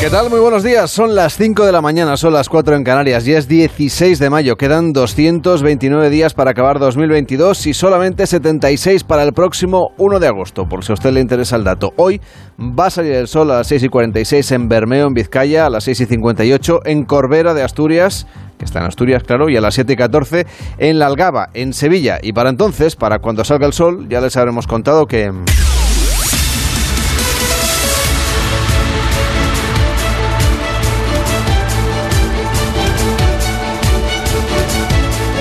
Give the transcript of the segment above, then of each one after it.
¿Qué tal? Muy buenos días. Son las 5 de la mañana, son las 4 en Canarias y es 16 de mayo. Quedan 229 días para acabar 2022 y solamente 76 para el próximo 1 de agosto, por si a usted le interesa el dato. Hoy va a salir el sol a las 6 y 46 en Bermeo, en Vizcaya, a las 6 y 58 en Corbera de Asturias, que está en Asturias, claro, y a las 7 y 14 en La Algaba, en Sevilla. Y para entonces, para cuando salga el sol, ya les habremos contado que...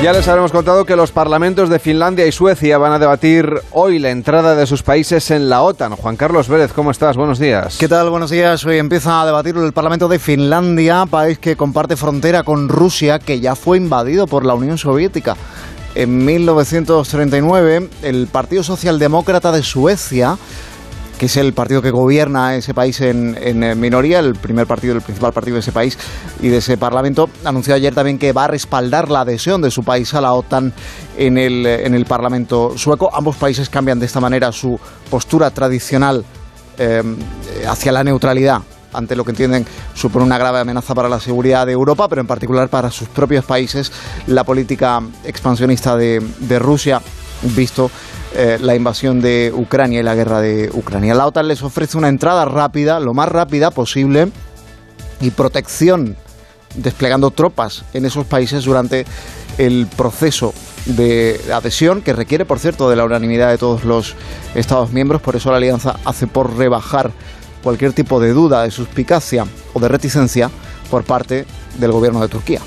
Ya les habremos contado que los parlamentos de Finlandia y Suecia van a debatir hoy la entrada de sus países en la OTAN. Juan Carlos Vélez, ¿cómo estás? Buenos días. ¿Qué tal? Buenos días. Hoy empieza a debatir el Parlamento de Finlandia, país que comparte frontera con Rusia, que ya fue invadido por la Unión Soviética. En 1939, el Partido Socialdemócrata de Suecia que es el partido que gobierna ese país en, minoría, el primer partido, el principal partido de ese país y de ese parlamento, anunció ayer también que va a respaldar la adhesión de su país a la OTAN en el, en el Parlamento sueco. Ambos países cambian de esta manera su postura tradicional eh, hacia la neutralidad ante lo que entienden supone una grave amenaza para la seguridad de Europa, pero en particular para sus propios países, la política expansionista de, de Rusia, visto eh, la invasión de Ucrania y la guerra de Ucrania. La OTAN les ofrece una entrada rápida, lo más rápida posible, y protección, desplegando tropas en esos países durante el proceso de adhesión, que requiere, por cierto, de la unanimidad de todos los Estados miembros. Por eso la alianza hace por rebajar cualquier tipo de duda, de suspicacia o de reticencia por parte del gobierno de Turquía.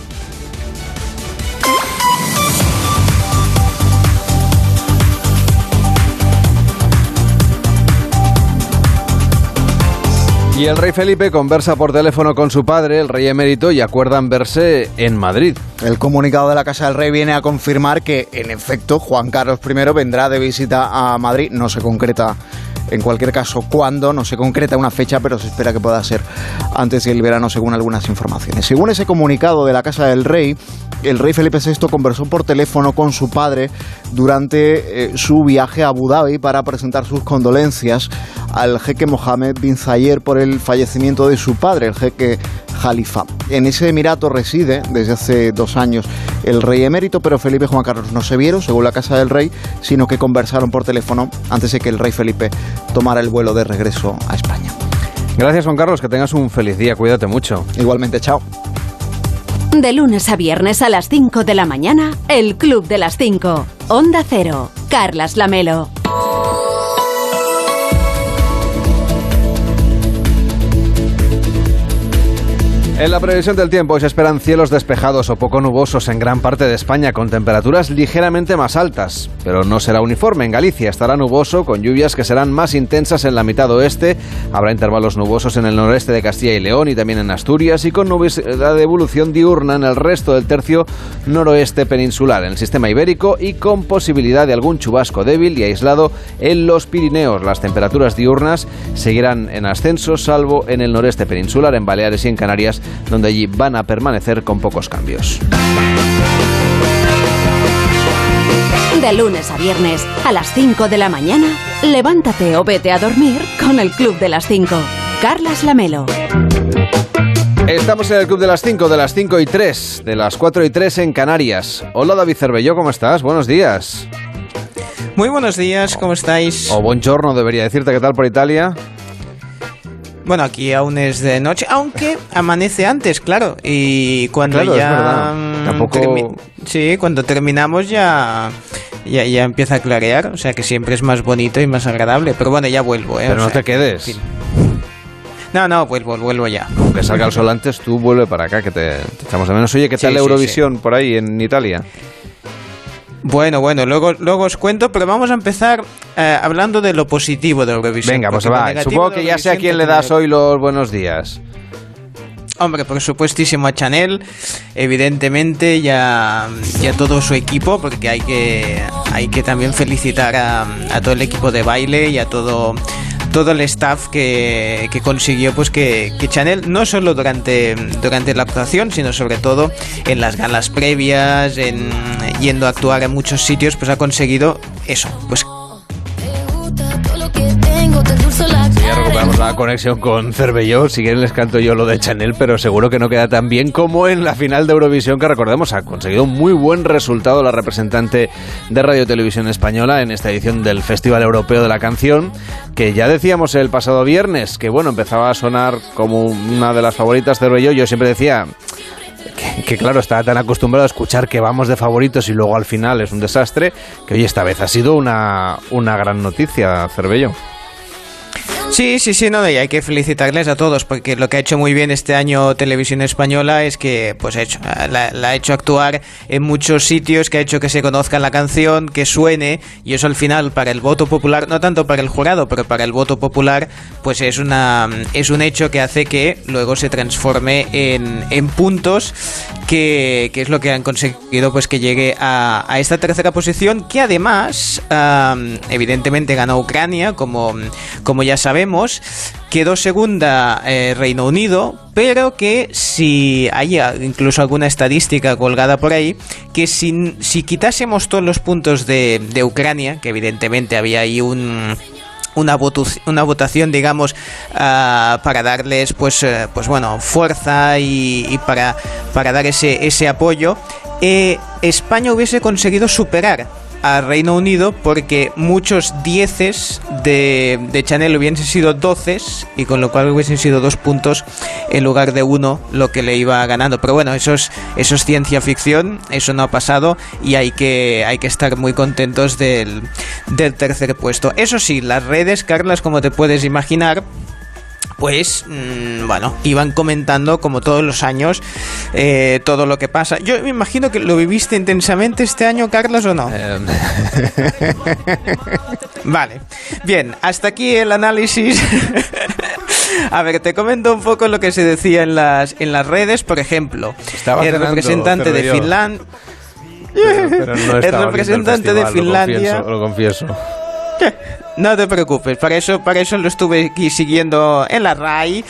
Y el rey Felipe conversa por teléfono con su padre, el rey emérito, y acuerdan verse en Madrid. El comunicado de la Casa del Rey viene a confirmar que, en efecto, Juan Carlos I vendrá de visita a Madrid. No se concreta en cualquier caso, cuándo, no se concreta una fecha, pero se espera que pueda ser antes del verano, según algunas informaciones. Según ese comunicado de la Casa del Rey, el rey Felipe VI conversó por teléfono con su padre durante eh, su viaje a Abu Dhabi para presentar sus condolencias al jeque Mohammed bin Zayed por el fallecimiento de su padre, el jeque Jalifa. En ese emirato reside desde hace dos años el rey emérito, pero Felipe y Juan Carlos no se vieron, según la Casa del Rey, sino que conversaron por teléfono antes de que el rey Felipe tomara el vuelo de regreso a España. Gracias Juan Carlos, que tengas un feliz día, cuídate mucho. Igualmente, chao. De lunes a viernes a las 5 de la mañana, el Club de las 5. Onda Cero, Carlas Lamelo. En la previsión del tiempo se esperan cielos despejados o poco nubosos en gran parte de España con temperaturas ligeramente más altas, pero no será uniforme. En Galicia estará nuboso con lluvias que serán más intensas en la mitad oeste, habrá intervalos nubosos en el noreste de Castilla y León y también en Asturias y con nubes de evolución diurna en el resto del tercio noroeste peninsular, en el sistema ibérico y con posibilidad de algún chubasco débil y aislado en los Pirineos. Las temperaturas diurnas seguirán en ascenso salvo en el noreste peninsular, en Baleares y en Canarias donde allí van a permanecer con pocos cambios. De lunes a viernes, a las 5 de la mañana, levántate o vete a dormir con el Club de las 5. Carlas Lamelo. Estamos en el Club de las 5, de las 5 y 3, de las 4 y 3 en Canarias. Hola David Cervelló, ¿cómo estás? Buenos días. Muy buenos días, ¿cómo estáis? O buongiorno, debería decirte, ¿qué tal por Italia? Bueno, aquí aún es de noche, aunque amanece antes, claro. Y cuando ya. Tampoco. Sí, cuando terminamos ya, ya. Ya empieza a clarear, o sea que siempre es más bonito y más agradable. Pero bueno, ya vuelvo, ¿eh? Pero no te quedes. No, no, vuelvo, vuelvo ya. Aunque salga el sol antes, tú vuelve para acá, que te, echamos de menos. Oye, ¿qué tal Eurovisión por ahí en Italia? Bueno, bueno, luego, luego os cuento, pero vamos a empezar eh, hablando de lo positivo de Eurovisión. Venga, pues va. Supongo que ya sé a quién le das hoy los buenos días. Hombre, por supuestísimo a Chanel, evidentemente, ya, ya todo su equipo, porque hay que, hay que también felicitar a, a todo el equipo de baile y a todo todo el staff que, que consiguió pues que, que, Chanel no solo durante, durante la actuación, sino sobre todo en las galas previas, en yendo a actuar en muchos sitios, pues ha conseguido eso, pues la conexión con Cervelló. Si quieren les canto yo lo de Chanel, pero seguro que no queda tan bien como en la final de Eurovisión, que recordemos ha conseguido un muy buen resultado la representante de Radio Televisión Española en esta edición del Festival Europeo de la Canción, que ya decíamos el pasado viernes, que bueno, empezaba a sonar como una de las favoritas Cervelló. Yo siempre decía que, claro, estaba tan acostumbrado a escuchar que vamos de favoritos y luego al final es un desastre, que hoy esta vez ha sido una, una gran noticia, Cervello. Sí, sí, sí, no, y hay que felicitarles a todos porque lo que ha hecho muy bien este año Televisión Española es que pues ha hecho, la, ha hecho actuar en muchos sitios, que ha hecho que se conozca la canción, que suene y eso al final para el voto popular, no tanto para el jurado, pero para el voto popular, pues es una es un hecho que hace que luego se transforme en, en puntos que, que, es lo que han conseguido pues que llegue a, a esta tercera posición que además evidentemente ganó Ucrania como, como ya sabemos quedó segunda eh, Reino Unido, pero que si hay incluso alguna estadística colgada por ahí, que si, si quitásemos todos los puntos de, Ucrania, que evidentemente había ahí un una, una votación, digamos, ah, para darles, pues, eh, pues bueno, fuerza y, para, para dar ese, ese apoyo, eh, España hubiese conseguido superar a Reino Unido porque muchos dieces de, de Chanel hubiesen sido doces y con lo cual hubiesen sido dos puntos en lugar de uno lo que le iba ganando. Pero bueno, eso es, eso es ciencia ficción, eso no ha pasado y hay que, hay que estar muy contentos del, del tercer puesto. Eso sí, las redes, Carlas, como te puedes imaginar, pues mm, bueno, iban comentando como todos los años eh, todo lo que pasa. Yo me imagino que lo viviste intensamente este año, Carlos, ¿o no? Em. vale, bien, hasta aquí el análisis. A ver, te comento un poco lo que se decía en las, en las redes. Por ejemplo, el representante de Finlandia... el representante de Finlandia... Lo confieso. No te preocupes, para eso, para eso lo estuve aquí siguiendo en la RAI.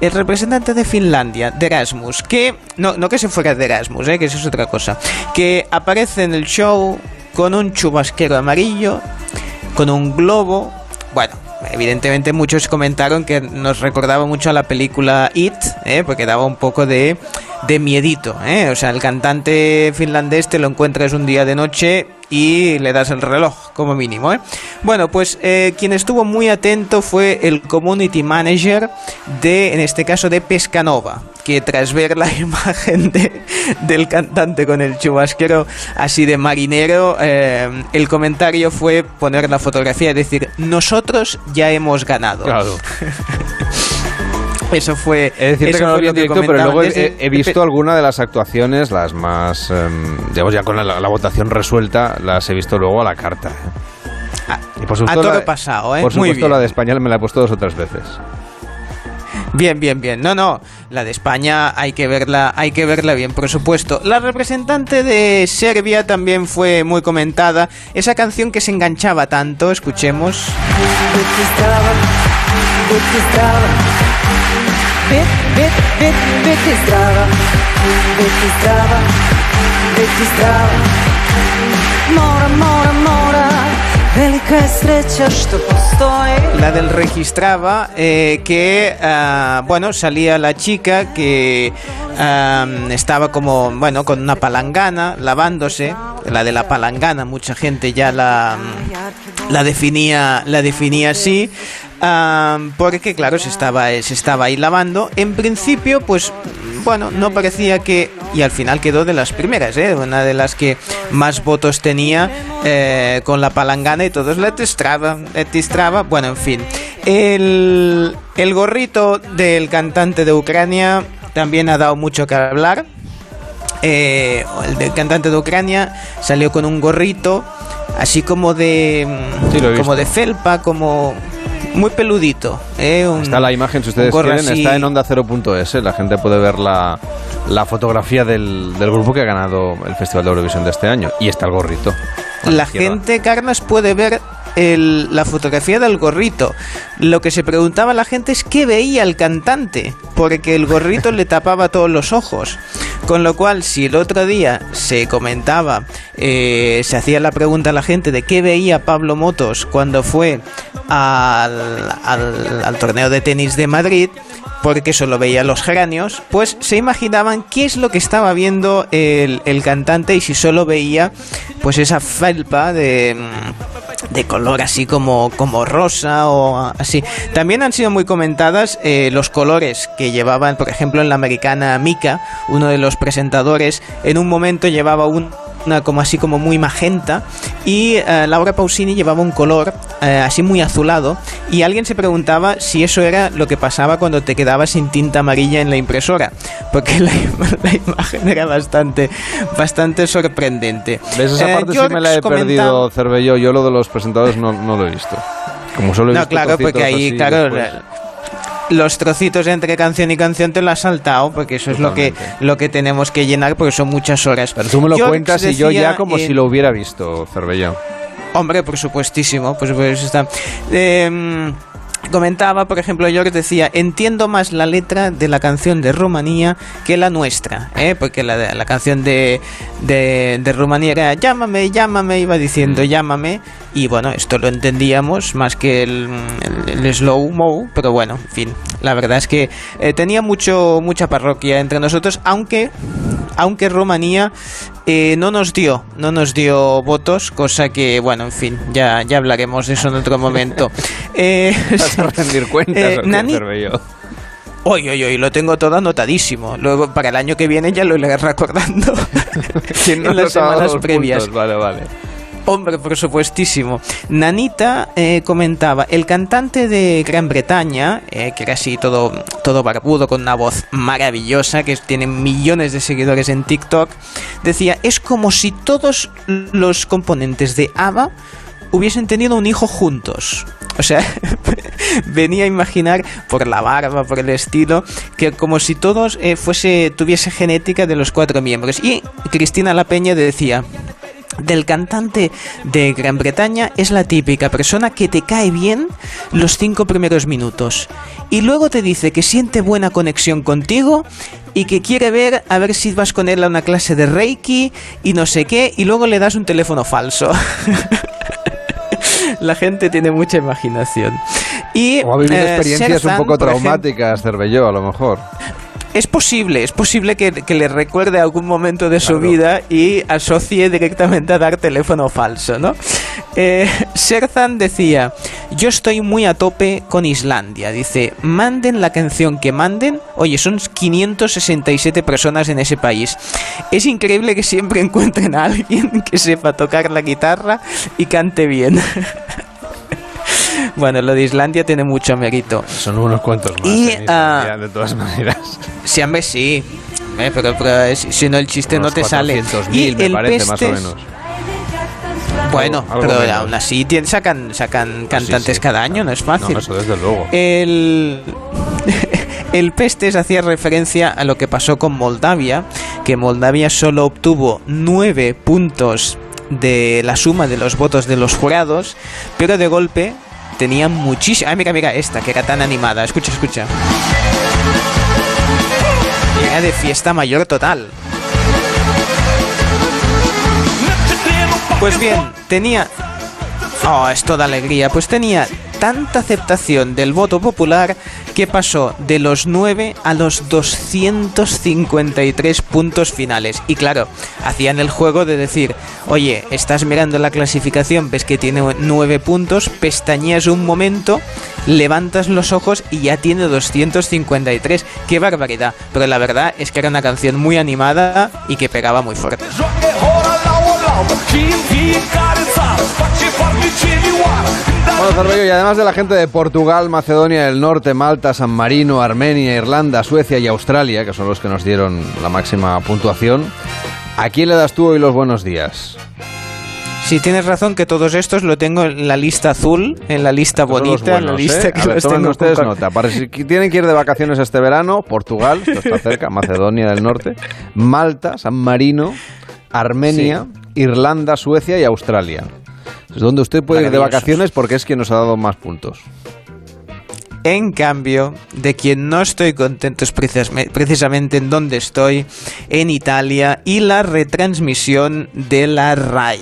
El representante de Finlandia, de Erasmus, que. No, no que se fuera de Erasmus, eh, que eso es otra cosa. Que aparece en el show con un chubasquero amarillo, con un globo. Bueno, evidentemente muchos comentaron que nos recordaba mucho a la película It, ¿eh? porque daba un poco de, de miedito. ¿eh? O sea, el cantante finlandés te lo encuentras un día de noche y le das el reloj, como mínimo. ¿eh? Bueno, pues eh, quien estuvo muy atento fue el community manager de, en este caso, de Pescanova, que tras ver la imagen de, del cantante con el chubasquero así de marinero, eh, el comentario fue poner la fotografía y decir, nosotros ya hemos ganado. Claro. Eso fue. Es decir, que no lo vi en directo, pero luego he, visto alguna de las actuaciones, las más. Em, digamos, ya con la, votación resuelta, las he visto luego a la carta. ¿eh? A, y por supuesto, todo pasado, ¿eh? Por supuesto, la de España me la he puesto dos o tres veces. Bien, bien, bien. No, no. La de España hay que verla, hay que verla bien, por supuesto. La representante de Serbia también fue muy comentada. Esa canción que se enganchaba tanto, escuchemos. Mora, mora, mora La del registraba eh, que, uh, bueno, salía la chica que uh, estaba como, bueno, con una palangana, lavándose. La de la palangana, mucha gente ya la, la definía, la definía así porque claro, se estaba, se estaba ahí lavando. En principio, pues bueno, no parecía que... Y al final quedó de las primeras, ¿eh? Una de las que más votos tenía eh, con la palangana y todos la testraba, la Bueno, en fin. El, el gorrito del cantante de Ucrania también ha dado mucho que hablar. Eh, el del cantante de Ucrania salió con un gorrito así como de como de felpa como muy peludito. ¿eh? está la imagen, si ustedes quieren, está en onda 0.es. ¿eh? La gente puede ver la, la fotografía del, del, grupo que ha ganado el Festival de Eurovisión de este año. Y está el gorrito. La gente, Carlos, puede ver la fotografía del gorrito. Lo que se preguntaba la gente es qué veía el cantante, porque el gorrito le tapaba todos los ojos. Con lo cual, si el otro día se comentaba, eh, se hacía la pregunta a la gente de qué veía Pablo Motos cuando fue al, al torneo de tenis de Madrid, porque solo veía los geranios, pues se imaginaban qué es lo que estaba viendo el, cantante y si solo veía pues esa felpa de, de color así como, como rosa o así. También han sido muy comentadas eh, los colores que llevaban, por ejemplo, en la americana Mika, uno de los presentadores, en un momento llevaba un como así como muy magenta y eh, Laura Pausini llevaba un color eh, así muy azulado y alguien se preguntaba si eso era lo que pasaba cuando te quedabas sin tinta amarilla en la impresora porque la, imagen era bastante bastante sorprendente. ¿Ves esa eh, parte sí me la he perdido Cervello, yo lo de los presentadores no, no lo he visto. Como solo he no, claro, porque ahí, claro, los trocitos entre canción y canción te lo has saltado, porque eso es lo que, lo que tenemos que llenar, porque son muchas horas. Pero tú me lo cuentas y yo ya como si lo hubiera visto, Cervellón. Hombre, por supuestísimo, pues, pues está. Eh, comentaba, por ejemplo, George decía, entiendo más la letra de la canción de Rumanía que la nuestra, ¿eh? porque la, la canción de, de, de, Rumanía era llámame, llámame, iba diciendo mm. llámame, y bueno, esto lo entendíamos más que el, el, slow mo, pero bueno, en fin, la verdad es que eh, tenía mucho mucha parroquia entre nosotros, aunque aunque Rumanía eh, no nos dio, no nos dio votos, cosa que, bueno, en fin, ya, ya hablaremos de eso en otro momento. Eh, ¿Vas a rendir cuentas eh, Nani... Oye, oye, oye, lo tengo todo anotadísimo. Luego, para el año que viene ya lo iré recordando en las semanas previas. Vale, vale. Hombre, por supuestísimo. Nanita eh, comentaba, el cantante de Gran Bretaña, eh, que era así todo, todo barbudo, con una voz maravillosa, que tiene millones de seguidores en TikTok, decía, es como si todos los componentes de ABBA hubiesen tenido un hijo juntos. O sea, venía a imaginar por la barba, por el estilo, que como si todos eh, fuese tuviese genética de los cuatro miembros. Y Cristina La Peña decía, del cantante de Gran Bretaña es la típica persona que te cae bien los cinco primeros minutos y luego te dice que siente buena conexión contigo y que quiere ver a ver si vas con él a una clase de Reiki y no sé qué y luego le das un teléfono falso. la gente tiene mucha imaginación. Y, o ha vivido eh, experiencias un poco traumáticas, Cervelló, a lo mejor. Es posible, es posible que, le recuerde algún momento de su vida y asocie directamente a dar teléfono falso, ¿no? Eh, Serzan decía, yo estoy muy a tope con Islandia. Dice, manden la canción que manden. Oye, son 567 personas en ese país. Es increíble que siempre encuentren a alguien que sepa tocar la guitarra y cante bien. Bueno, lo de Islandia tiene mucho mérito. Son unos cuantos más. Y, ah, de todas maneras. Sí, hombre, sí. Eh, pero, si no el chiste no te sale. Y me parece, más o menos. Bueno, pero aún así sacan, sacan cantantes cada año, no es fácil. No, eso desde luego. El, el Pestes hacía referencia a lo que pasó con Moldavia, que Moldavia solo obtuvo nueve puntos de la suma de los votos de los jurados, pero de golpe tenía muchísimo. Ay, mira, mira, esta que era tan animada. Escucha, escucha. De fiesta mayor total. Pues bien, tenía. Oh, es toda alegría. Pues tenía tanta aceptación del voto popular que pasó de los 9 a los 253 puntos finales. Y claro, hacían el juego de decir, oye, estás mirando la clasificación, ves que tiene 9 puntos, pestañeas un momento, levantas los ojos y ya tiene 253. ¡Qué barbaridad! Pero la verdad es que era una canción muy animada y que pegaba muy fuerte. Bueno, y además de la gente de Portugal, Macedonia del Norte, Malta, San Marino, Armenia, Irlanda, Suecia y Australia, que son los que nos dieron la máxima puntuación, ¿a quién le das tú hoy los buenos días? Si tienes razón que todos estos lo tengo en la lista azul, en la lista bonita, en la lista ¿eh? que los tengo ustedes nota. Para si tienen que ir de vacaciones este verano, Portugal, esto está cerca, Macedonia del Norte, Malta, San Marino, Armenia, Irlanda, Suecia y Australia. donde usted puede ir de vacaciones porque es quien nos ha dado más puntos. En cambio, de quien no estoy contento es precisamente en donde estoy, en Italia, y la retransmisión de la RAI.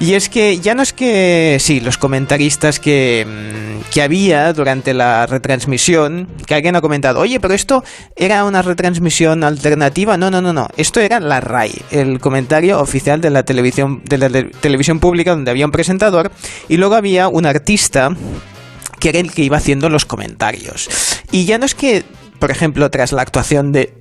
Y es que ya no es que, sí, los comentaristas que, mm, que, había durante la retransmisión, que alguien ha comentado, oye, pero esto era una retransmisión alternativa. No, no, no, no. Esto era la RAI, el comentario oficial de la televisión, de la televisión pública donde había un presentador y luego había un artista que era el que iba haciendo los comentarios. Y ya no es que, por ejemplo, tras la actuación de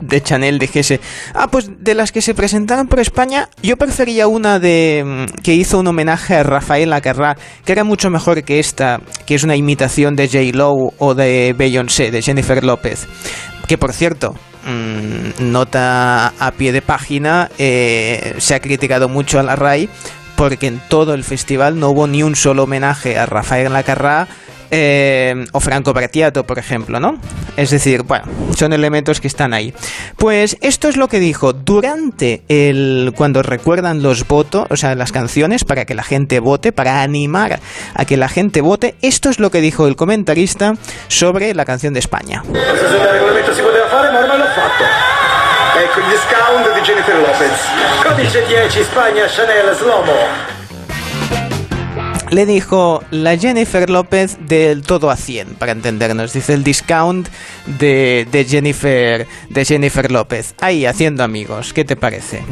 de Chanel dijese, ah, pues de las que se presentaron por España, yo prefería una de mm, que hizo un homenaje a Rafael Acarrá, que era mucho mejor que esta, que es una imitación de J. Lowe o de Beyoncé, de Jennifer López. Que por cierto, mm, nota a pie de página, eh, se ha criticado mucho a la RAI porque en todo el festival no hubo ni un solo homenaje a Rafael Lacarrá eh, o Franco Battiato, por ejemplo, ¿no? Es decir, bueno, son elementos que están ahí. Pues esto es lo que dijo durante el cuando recuerdan los votos, o sea, las canciones para que la gente vote, para animar a que la gente vote. Esto es lo que dijo el comentarista sobre la canción de España. Ecco il discount di Jennifer Lopez. Codice 10 Spagna Chanel Slomo. Le dijo la Jennifer López del todo a 100, para entendernos. Dice el discount de, de Jennifer de Jennifer López. Ahí, haciendo amigos. ¿Qué te parece?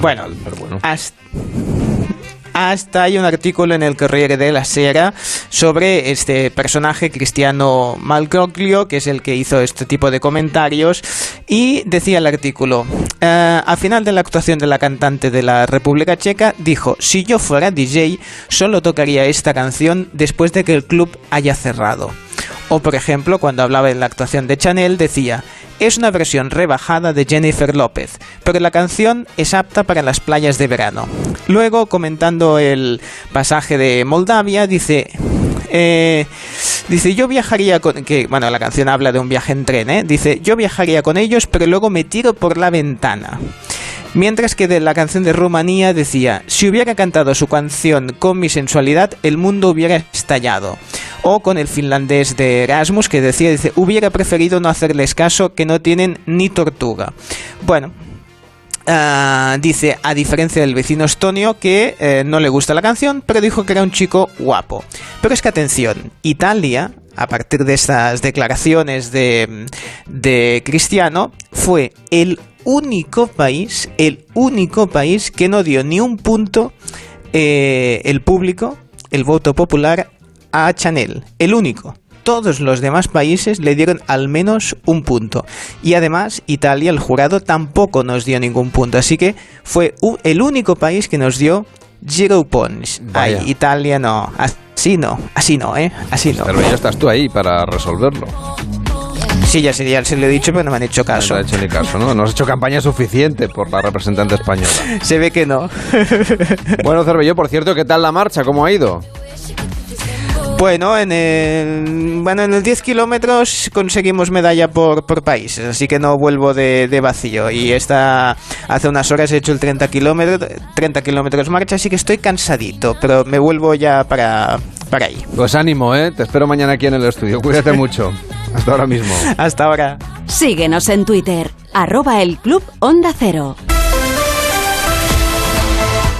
Bueno, bueno. Hasta, hasta hay un artículo en el Corriere de la Sera sobre este personaje cristiano Malcoglio, que es el que hizo este tipo de comentarios, y decía el artículo, eh, al final de la actuación de la cantante de la República Checa, dijo, si yo fuera DJ, solo tocaría esta canción después de que el club haya cerrado. O por ejemplo, cuando hablaba en la actuación de Chanel, decía, es una versión rebajada de Jennifer López, pero la canción es apta para las playas de verano. Luego, comentando el pasaje de Moldavia, dice... Eh, dice, yo viajaría con... Que, bueno, la canción habla de un viaje en tren, ¿eh? Dice, yo viajaría con ellos, pero luego me tiro por la ventana. Mientras que de la canción de Rumanía decía, si hubiera cantado su canción con mi sensualidad, el mundo hubiera estallado. O con el finlandés de Erasmus que decía, dice, hubiera preferido no hacerles caso que no tienen ni tortuga. Bueno, ah, dice, a diferencia del vecino estonio, que eh, no le gusta la canción, pero dijo que era un chico guapo. Pero es que atención, Italia, a partir de estas declaraciones de, de Cristiano, fue el único país, el único país que no dio ni un punto eh, el público, el voto popular a Chanel. El único. Todos los demás países le dieron al menos un punto. Y además, Italia, el jurado, tampoco nos dio ningún punto. Así que fue el único país que nos dio zero points. Ay, Italia no. Así no. Así no, ¿eh? Así no. Pero ya estás tú ahí para resolverlo. Sí, ya, se, ya se lo he dicho, pero no me han hecho caso. No, hecho ni caso, ¿no? No has hecho campaña suficiente por la representante española. Se ve que no. bueno, Cervelló, por cierto, ¿qué tal la marcha? ¿Cómo ha ido? Bueno, en el, bueno, en el 10 kilómetros conseguimos medalla por, por países, así que no vuelvo de, de vacío. Y esta, hace unas horas he hecho el 30 kilómetros, 30 kilómetros marcha, así que estoy cansadito, pero me vuelvo ya para, para ahí. Pues ánimo, ¿eh? Te espero mañana aquí en el estudio. Cuídate mucho. Hasta ahora mismo. Hasta ahora. Síguenos en Twitter, arroba el Club Onda Cero.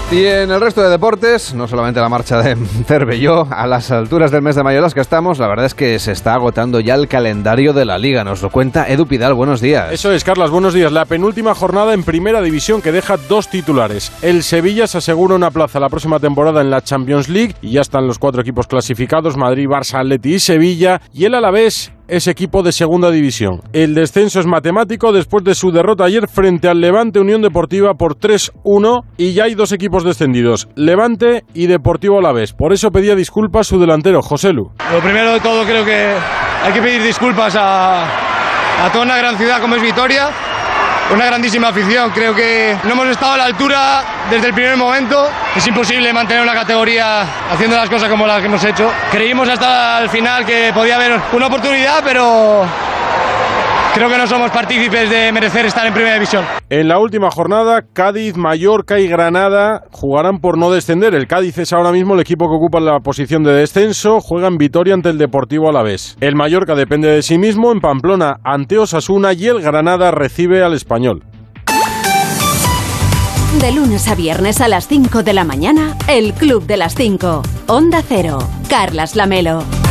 Y en el resto de deportes, no solamente la marcha de Cervelló, a las alturas del mes de mayo en las que estamos, la verdad es que se está agotando ya el calendario de la liga. Nos lo cuenta Edu Pidal, buenos días. Eso es, Carlas, buenos días. La penúltima jornada en primera división que deja dos titulares. El Sevilla se asegura una plaza la próxima temporada en la Champions League y ya están los cuatro equipos clasificados, Madrid, Barça, Atleti y Sevilla. Y el Alavés es equipo de segunda división. El descenso es matemático después de su derrota ayer frente al Levante Unión Deportiva por 3-1 y ya hay dos equipos descendidos, Levante y Deportivo Alavés. Por eso pedía disculpas su delantero, José Lu. Lo primero de todo creo que hay que pedir disculpas a, a toda una gran ciudad como es Vitoria una grandísima afición. Creo que no hemos estado a la altura desde el primer momento. Es imposible mantener una categoría haciendo las cosas como las que hemos hecho. Creímos hasta el final que podía haber una oportunidad, pero creo que no somos partícipes de merecer estar en primera división. En la última jornada, Cádiz, Mallorca y Granada jugarán por no descender. El Cádiz es ahora mismo el equipo que ocupa la posición de descenso, juega en Vitoria ante el Deportivo Alavés. El Mallorca depende de sí mismo en Pamplona ante Osasuna y el Granada recibe al Español. De lunes a viernes a las 5 de la mañana, el Club de las 5. Onda Cero. Carlas Lamelo.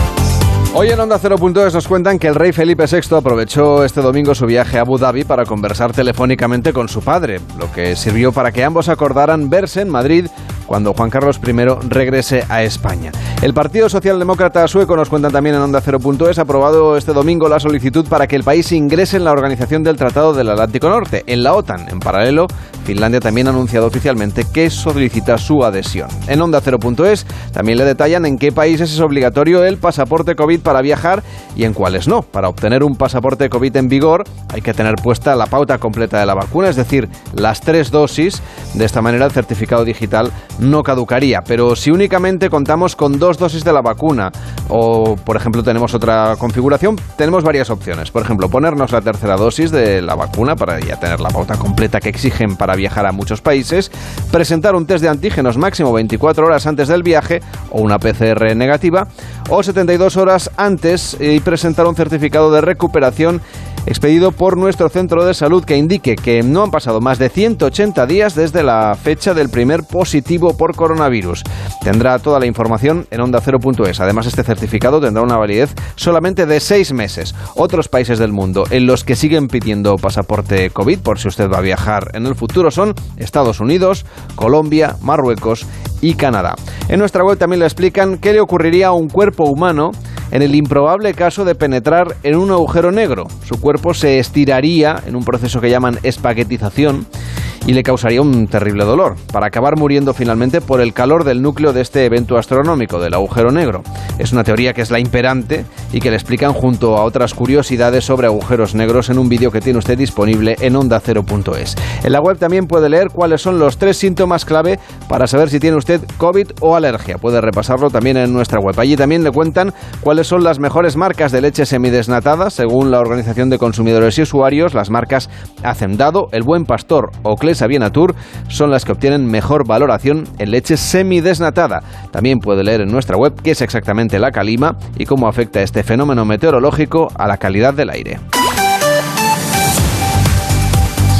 Hoy en Onda 0.es nos cuentan que el rey Felipe VI aprovechó este domingo su viaje a Abu Dhabi para conversar telefónicamente con su padre, lo que sirvió para que ambos acordaran verse en Madrid cuando Juan Carlos I regrese a España. El Partido Socialdemócrata Sueco, nos cuentan también en Onda 0.es, ha aprobado este domingo la solicitud para que el país ingrese en la organización del Tratado del Atlántico Norte, en la OTAN. En paralelo, Finlandia también ha anunciado oficialmente que solicita su adhesión. En Onda 0.es también le detallan en qué países es obligatorio el pasaporte COVID para viajar y en cuáles no. Para obtener un pasaporte COVID en vigor hay que tener puesta la pauta completa de la vacuna, es decir, las tres dosis. De esta manera el certificado digital no caducaría. Pero si únicamente contamos con dos dosis de la vacuna o, por ejemplo, tenemos otra configuración, tenemos varias opciones. Por ejemplo, ponernos la tercera dosis de la vacuna para ya tener la pauta completa que exigen para viajar a muchos países, presentar un test de antígenos máximo 24 horas antes del viaje o una PCR negativa o 72 horas antes y presentar un certificado de recuperación expedido por nuestro centro de salud que indique que no han pasado más de 180 días desde la fecha del primer positivo por coronavirus. Tendrá toda la información en onda0.es. Además, este certificado tendrá una validez solamente de seis meses. Otros países del mundo en los que siguen pidiendo pasaporte COVID, por si usted va a viajar en el futuro, son Estados Unidos, Colombia, Marruecos y Canadá. En nuestra web también le explican qué le ocurriría a un cuerpo humano en el improbable caso de penetrar en un agujero negro. Su cuerpo se estiraría en un proceso que llaman espaguetización y le causaría un terrible dolor, para acabar muriendo finalmente por el calor del núcleo de este evento astronómico, del agujero negro. Es una teoría que es la imperante y que le explican junto a otras curiosidades sobre agujeros negros en un vídeo que tiene usted disponible en onda0.es. En la web también puede leer cuáles son los tres síntomas clave para saber si tiene usted COVID o alergia. Puede repasarlo también en nuestra web. Allí también le cuentan cuáles son las mejores marcas de leche semidesnatada según la Organización de Consumidores y Usuarios. Las marcas Hacendado, El Buen Pastor o Clesa Bienatur son las que obtienen mejor valoración en leche semidesnatada. También puede leer en nuestra web qué es exactamente la calima y cómo afecta este fenómeno meteorológico a la calidad del aire.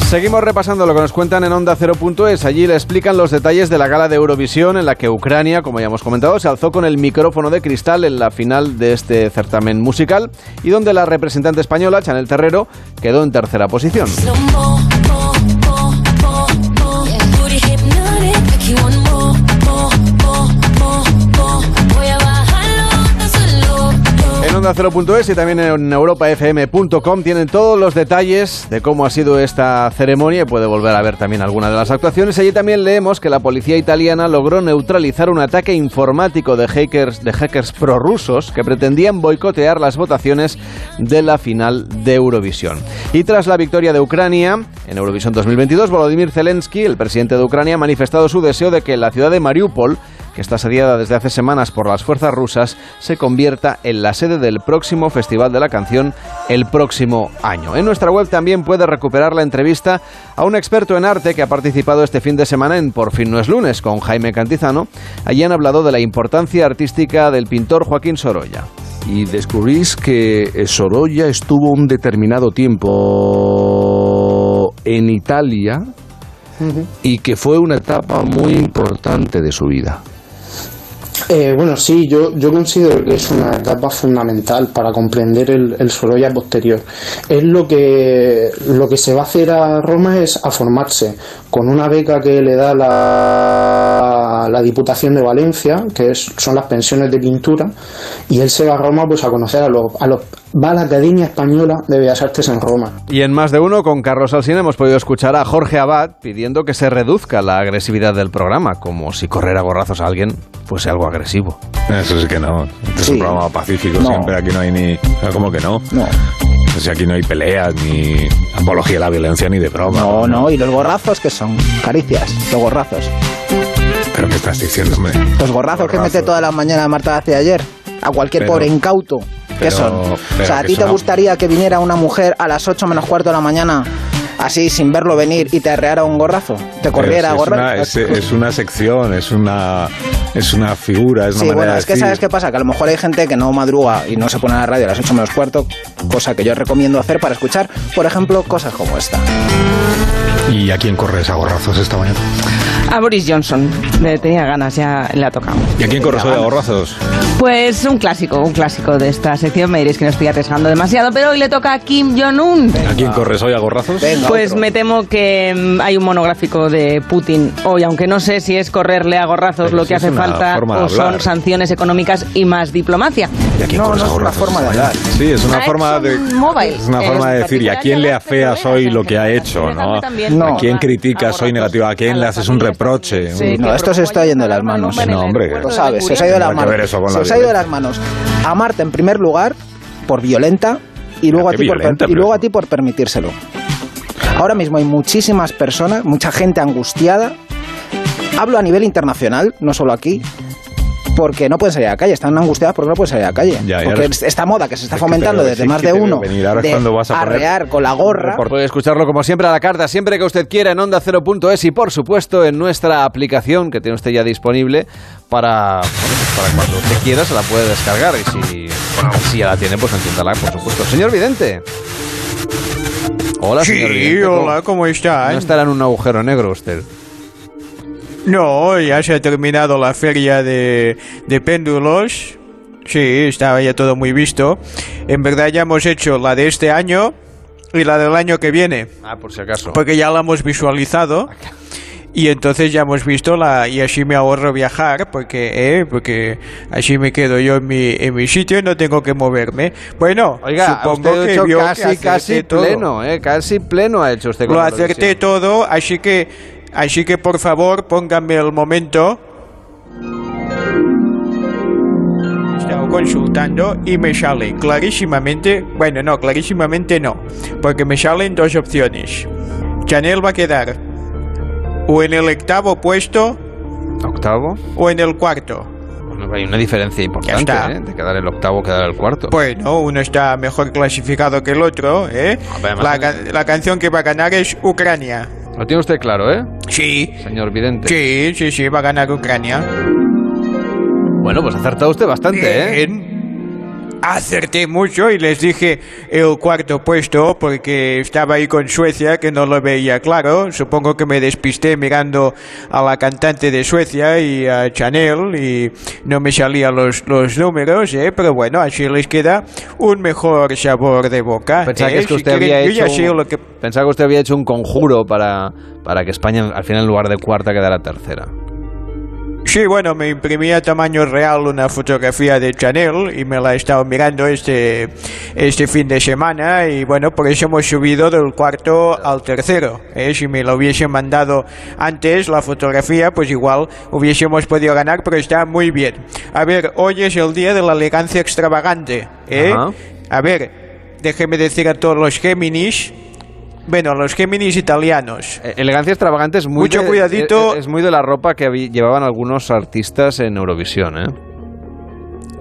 Seguimos repasando lo que nos cuentan en Onda 0.es. Allí le explican los detalles de la gala de Eurovisión en la que Ucrania, como ya hemos comentado, se alzó con el micrófono de cristal en la final de este certamen musical y donde la representante española, Chanel Terrero, quedó en tercera posición. Onda 0.es y también en europafm.com tienen todos los detalles de cómo ha sido esta ceremonia y puede volver a ver también alguna de las actuaciones. Allí también leemos que la policía italiana logró neutralizar un ataque informático de hackers, de hackers prorrusos que pretendían boicotear las votaciones de la final de Eurovisión. Y tras la victoria de Ucrania en Eurovisión 2022, Volodymyr Zelensky, el presidente de Ucrania, ha manifestado su deseo de que la ciudad de Mariupol que está asediada desde hace semanas por las fuerzas rusas, se convierta en la sede del próximo Festival de la Canción el próximo año. En nuestra web también puede recuperar la entrevista a un experto en arte que ha participado este fin de semana en Por fin no es lunes con Jaime Cantizano. Allí han hablado de la importancia artística del pintor Joaquín Sorolla y descubrís que Sorolla estuvo un determinado tiempo en Italia y que fue una etapa muy importante de su vida. Eh, bueno, sí, yo, yo considero que es una etapa fundamental para comprender el, el Sorolla posterior. Es lo que, lo que se va a hacer a Roma es a formarse con una beca que le da la, la Diputación de Valencia, que son las pensiones de pintura, y él se va a Roma pues a conocer a los, a los va a la Academia Española de Bellas Artes en Roma. Y en más de uno, con Carlos Alsina, hemos podido escuchar a Jorge Abad pidiendo que se reduzca la agresividad del programa, como si correr a gorrazos a alguien fuese algo agresivo. Eso sí que no. Este es un programa pacífico No. siempre. Aquí no hay ni. ¿Cómo que no? No, O sea, aquí no hay peleas, ni apología a la violencia, ni de broma. No, no, y los gorrazos que son caricias, los gorrazos. ¿Pero qué estás diciendo, hombre? Los gorrazos que mete toda la mañana Marta hacia ayer a cualquier Pero- pobre incauto ¿Qué Pero- son? o sea, ¿a ti te una- gustaría que viniera una mujer a las 8 menos cuarto de la mañana, así sin verlo venir, y te arreara un gorrazo? ¿Te corriera? Es una, es, es una sección, es una, es una figura, es una Sí, manera bueno, de es que decir. sabes qué pasa, que a lo mejor hay gente que no madruga y no se pone a la radio a las 8 menos cuarto, cosa que yo recomiendo hacer para escuchar, por ejemplo, cosas como esta. ¿Y a quién corres a gorrazos esta mañana? A Boris Johnson. Le tenía ganas, ya le ha tocado. ¿Y a quién corres hoy a gorrazos? Pues un clásico, un clásico de esta sección. Me diréis que no estoy arriesgando demasiado, pero hoy le toca a Kim Jong-un. ¿A quién corres hoy a gorrazos? Pues me temo que mm, hay un monográfico de Putin hoy, aunque no sé si es correrle a gorrazos Pero lo si que hace falta de o son sanciones económicas y más diplomacia. ¿Y a quién No, no a es una gorrazos forma de hablar. Sí, es una A forma de. ExxonMobil, Es una forma de decir, ¿y a quién le afeas hoy lo que ha hecho? ¿no? ¿A quién criticas hoy negativo? ¿A quién le haces un reproche? Sí, Un- no, esto se está yendo de las manos. No, hombre. Lo sabes, se os ha ido de las manos. Se la os ha ido de las violencia. manos. A Marta en primer lugar por violenta y luego, a ti, por, y luego a ti por permitírselo. Ahora mismo hay muchísimas personas, mucha gente angustiada. Hablo a nivel internacional, no solo aquí. Porque no pueden salir a la calle, están angustiadas porque no pueden salir a la calle. Ya, porque es- esta moda que se está es que fomentando desde más de uno, venir. Ahora es de cuando vas a arrear con la gorra. Puede escucharlo como siempre a la carta, siempre que usted quiera en onda 0.es y por supuesto en nuestra aplicación que tiene usted ya disponible para, bueno, para cuando usted quiera se la puede descargar y si, si ya la tiene pues entiéndala por supuesto. Señor Vidente. Hola, señor Sí, Vidente. hola, ¿cómo está? No estará en un agujero negro usted. No, ya se ha terminado la feria de, de péndulos. Sí, estaba ya todo muy visto. En verdad ya hemos hecho la de este año y la del año que viene. Ah, por si acaso. Porque ya la hemos visualizado. Y entonces ya hemos visto la y así me ahorro viajar porque eh, porque así me quedo yo en mi en mi sitio y no tengo que moverme. Bueno, Oiga, supongo usted que hecho vio que casi, acerté casi todo. pleno, eh, casi pleno ha hecho usted Lo acerté todo, así que así que por favor pónganme el momento. He estado consultando y me sale clarísimamente, bueno, no, clarísimamente no, porque me salen dos opciones. Chanel va a quedar o en el octavo puesto ¿Octavo? o en el cuarto. Hay una diferencia importante. ¿eh? De quedar el octavo, quedar el cuarto. Bueno, uno está mejor clasificado que el otro, ¿eh? La, la canción que va a ganar es Ucrania. Lo tiene usted claro, ¿eh? Sí. Señor Vidente. Sí, sí, sí, va a ganar Ucrania. Bueno, pues ha acertado usted bastante, ¿eh? Acerté mucho y les dije el cuarto puesto porque estaba ahí con Suecia que no lo veía claro. Supongo que me despisté mirando a la cantante de Suecia y a Chanel y no me salían los, los números, ¿eh? pero bueno, así les queda un mejor sabor de boca. Pensaba ¿eh? que es que Si usted había hecho sé un- lo que Pensaba que usted había hecho un conjuro para, para que España al final en lugar de cuarta quedara tercera. Sí, bueno, me imprimí a tamaño real una fotografía de Chanel y me la he estado mirando este, este fin de semana y bueno, por eso hemos subido del cuarto al tercero. ¿eh? Si me lo hubiesen mandado antes la fotografía, pues igual hubiésemos podido ganar, pero está muy bien. A ver, hoy es el día de la elegancia extravagante. ¿eh? A ver, déjeme decir a todos los Géminis, bueno, los Géminis italianos. Eh, Elegancia extravagante es muy Mucho de, cuidadito. Es, es muy de la ropa que llevaban algunos artistas en Eurovisión, ¿eh?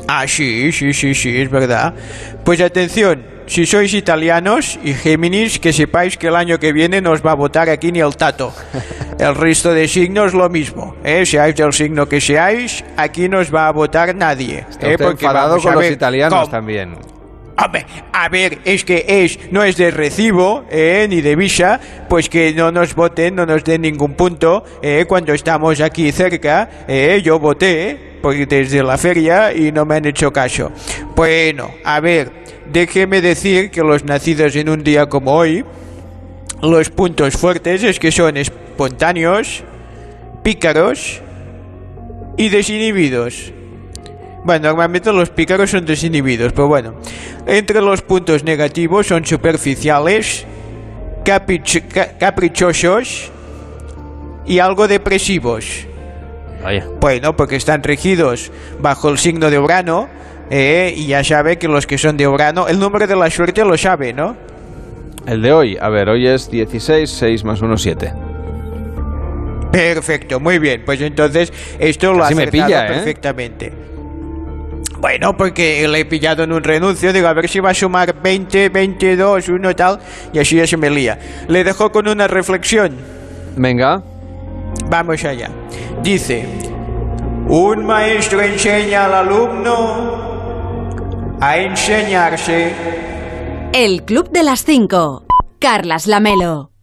Ah, sí, sí, sí, sí, es verdad. Pues atención, si sois italianos y Géminis, que sepáis que el año que viene nos va a votar aquí ni el tato. El resto de signos lo mismo, ¿eh? Seáis del signo que seáis, aquí nos va a votar nadie. Está ¿eh? usted enfadado con los italianos cómo- también. A ver, es que es, no es de recibo, eh, ni de visa, pues que no nos voten, no nos den ningún punto, eh, cuando estamos aquí cerca, eh, yo voté, porque desde la feria y no me han hecho caso. Bueno, a ver, déjeme decir que los nacidos en un día como hoy, los puntos fuertes es que son espontáneos, pícaros y desinhibidos. Bueno, normalmente los pícaros son desinhibidos, pero bueno. Entre los puntos negativos son superficiales, caprich- ca- caprichosos y algo depresivos. Vaya. Bueno, porque están regidos bajo el signo de Urano, eh, y ya sabe que los que son de Urano, el número de la suerte lo sabe, ¿no? El de hoy, a ver, hoy es 16, 6 más 1, 7. Perfecto, muy bien. Pues entonces esto lo ha me acertado pilla, ¿eh? perfectamente. Bueno, porque le he pillado en un renuncio, digo, a ver si va a sumar 20, 22, uno tal, y así ya se me lía. Le dejo con una reflexión. Venga. Vamos allá. Dice, un maestro enseña al alumno a enseñarse. El Club de las Cinco. Carlas Lamelo.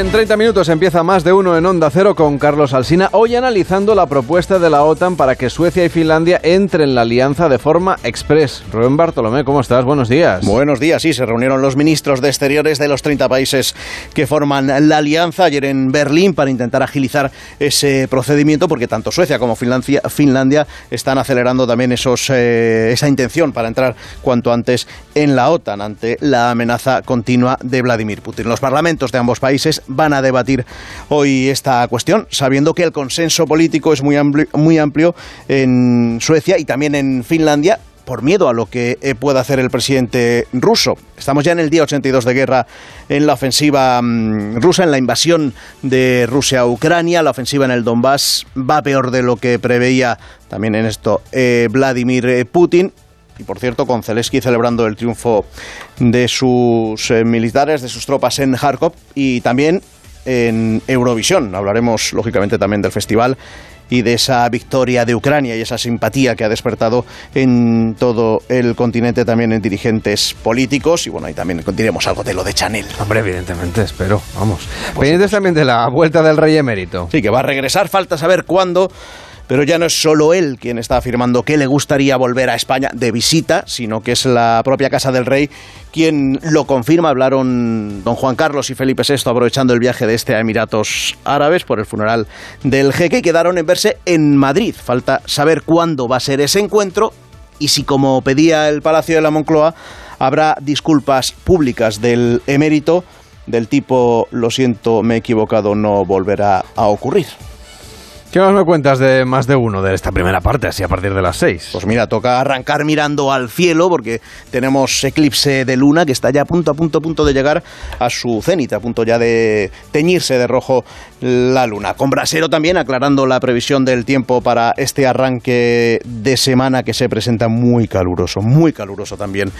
En 30 minutos empieza más de uno en Onda Cero con Carlos Alsina, hoy analizando la propuesta de la OTAN para que Suecia y Finlandia entren en la alianza de forma express. Rubén Bartolomé, ¿cómo estás? Buenos días. Buenos días, sí, se reunieron los ministros de Exteriores de los 30 países que forman la alianza ayer en Berlín para intentar agilizar ese procedimiento, porque tanto Suecia como Finlandia, están acelerando también esos, eh, esa intención para entrar cuanto antes en la OTAN ante la amenaza continua de Vladimir Putin. Los parlamentos de ambos países van a debatir hoy esta cuestión, sabiendo que el consenso político es muy amplio, muy amplio en Suecia y también en Finlandia, por miedo a lo que eh, pueda hacer el presidente ruso. Estamos ya en el día 82 de guerra en la ofensiva mm, rusa, en la invasión de Rusia a Ucrania. La ofensiva en el Donbass va peor de lo que preveía también en esto eh, Vladimir eh, Putin. Y por cierto, con Zelensky celebrando el triunfo de sus eh, militares, de sus tropas en Kharkov y también en Eurovisión. Hablaremos, lógicamente, también del festival y de esa victoria de Ucrania y esa simpatía que ha despertado en todo el continente también en dirigentes políticos y bueno, ahí también diremos algo de lo de Chanel. Hombre, evidentemente, espero, vamos. Pendientes también de la vuelta del rey emérito. Sí, que va a regresar, falta saber cuándo pero ya no es solo él quien está afirmando que le gustaría volver a España de visita, sino que es la propia Casa del Rey quien lo confirma. Hablaron don Juan Carlos y Felipe VI aprovechando el viaje de este a Emiratos Árabes por el funeral del jeque y quedaron en verse en Madrid. Falta saber cuándo va a ser ese encuentro y si, como pedía el Palacio de la Moncloa, habrá disculpas públicas del emérito del tipo, lo siento, me he equivocado, no volverá a ocurrir. ¿Qué más me cuentas de más de uno de esta primera parte, así a partir de las seis? Pues mira, toca arrancar mirando al cielo porque tenemos eclipse de luna que está ya a punto, a punto, a punto de llegar a su cenit, a punto ya de teñirse de rojo la luna. Con Brasero también aclarando la previsión del tiempo para este arranque de semana que se presenta muy caluroso, muy caluroso también,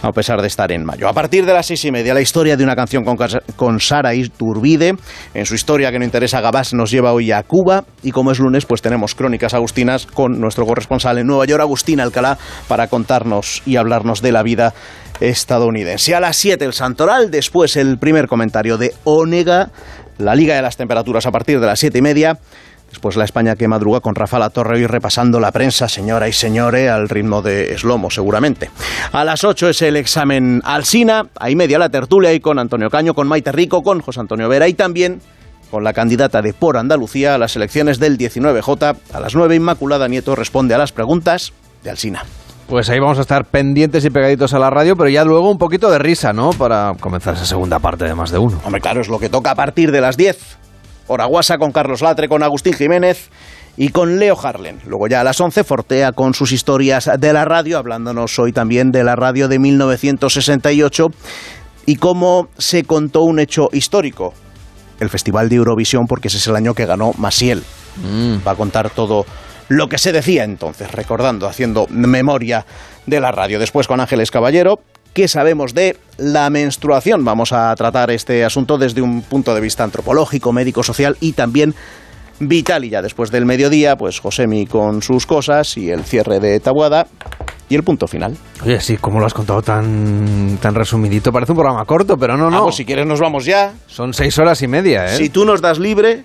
a pesar de estar en mayo. A partir de las seis y media, la historia de una canción con, con Sara Turbide. En su historia que no interesa, Gabás nos lleva hoy a Cuba y como es lunes, pues tenemos Crónicas Agustinas con nuestro corresponsal en Nueva York, Agustín Alcalá, para contarnos y hablarnos de la vida estadounidense. A las 7 el Santoral, después el primer comentario de Onega, la Liga de las Temperaturas a partir de las siete y media. Después la España que madruga con Rafa La Torre y repasando la prensa, señora y señores, al ritmo de Eslomo, seguramente. A las 8 es el examen Alsina, ahí media la tertulia y con Antonio Caño, con Maite Rico, con José Antonio Vera y también con la candidata de Por Andalucía a las elecciones del 19J. A las 9, Inmaculada Nieto responde a las preguntas de Alsina. Pues ahí vamos a estar pendientes y pegaditos a la radio, pero ya luego un poquito de risa, ¿no? Para comenzar esa segunda parte de más de uno. Hombre, claro, es lo que toca a partir de las 10. Oraguasa con Carlos Latre, con Agustín Jiménez y con Leo Harlen. Luego ya a las 11 Fortea con sus historias de la radio, hablándonos hoy también de la radio de 1968 y cómo se contó un hecho histórico el Festival de Eurovisión porque ese es el año que ganó Masiel. Va a contar todo lo que se decía entonces, recordando, haciendo memoria de la radio. Después con Ángeles Caballero, ¿qué sabemos de la menstruación? Vamos a tratar este asunto desde un punto de vista antropológico, médico, social y también vital. Y ya después del mediodía, pues Josemi con sus cosas y el cierre de Tabuada y el punto final. Oye, sí, como lo has contado tan, tan resumidito, parece un programa corto, pero no, no. Vamos, si quieres nos vamos ya. Son seis horas y media, ¿eh? Si tú nos das libre,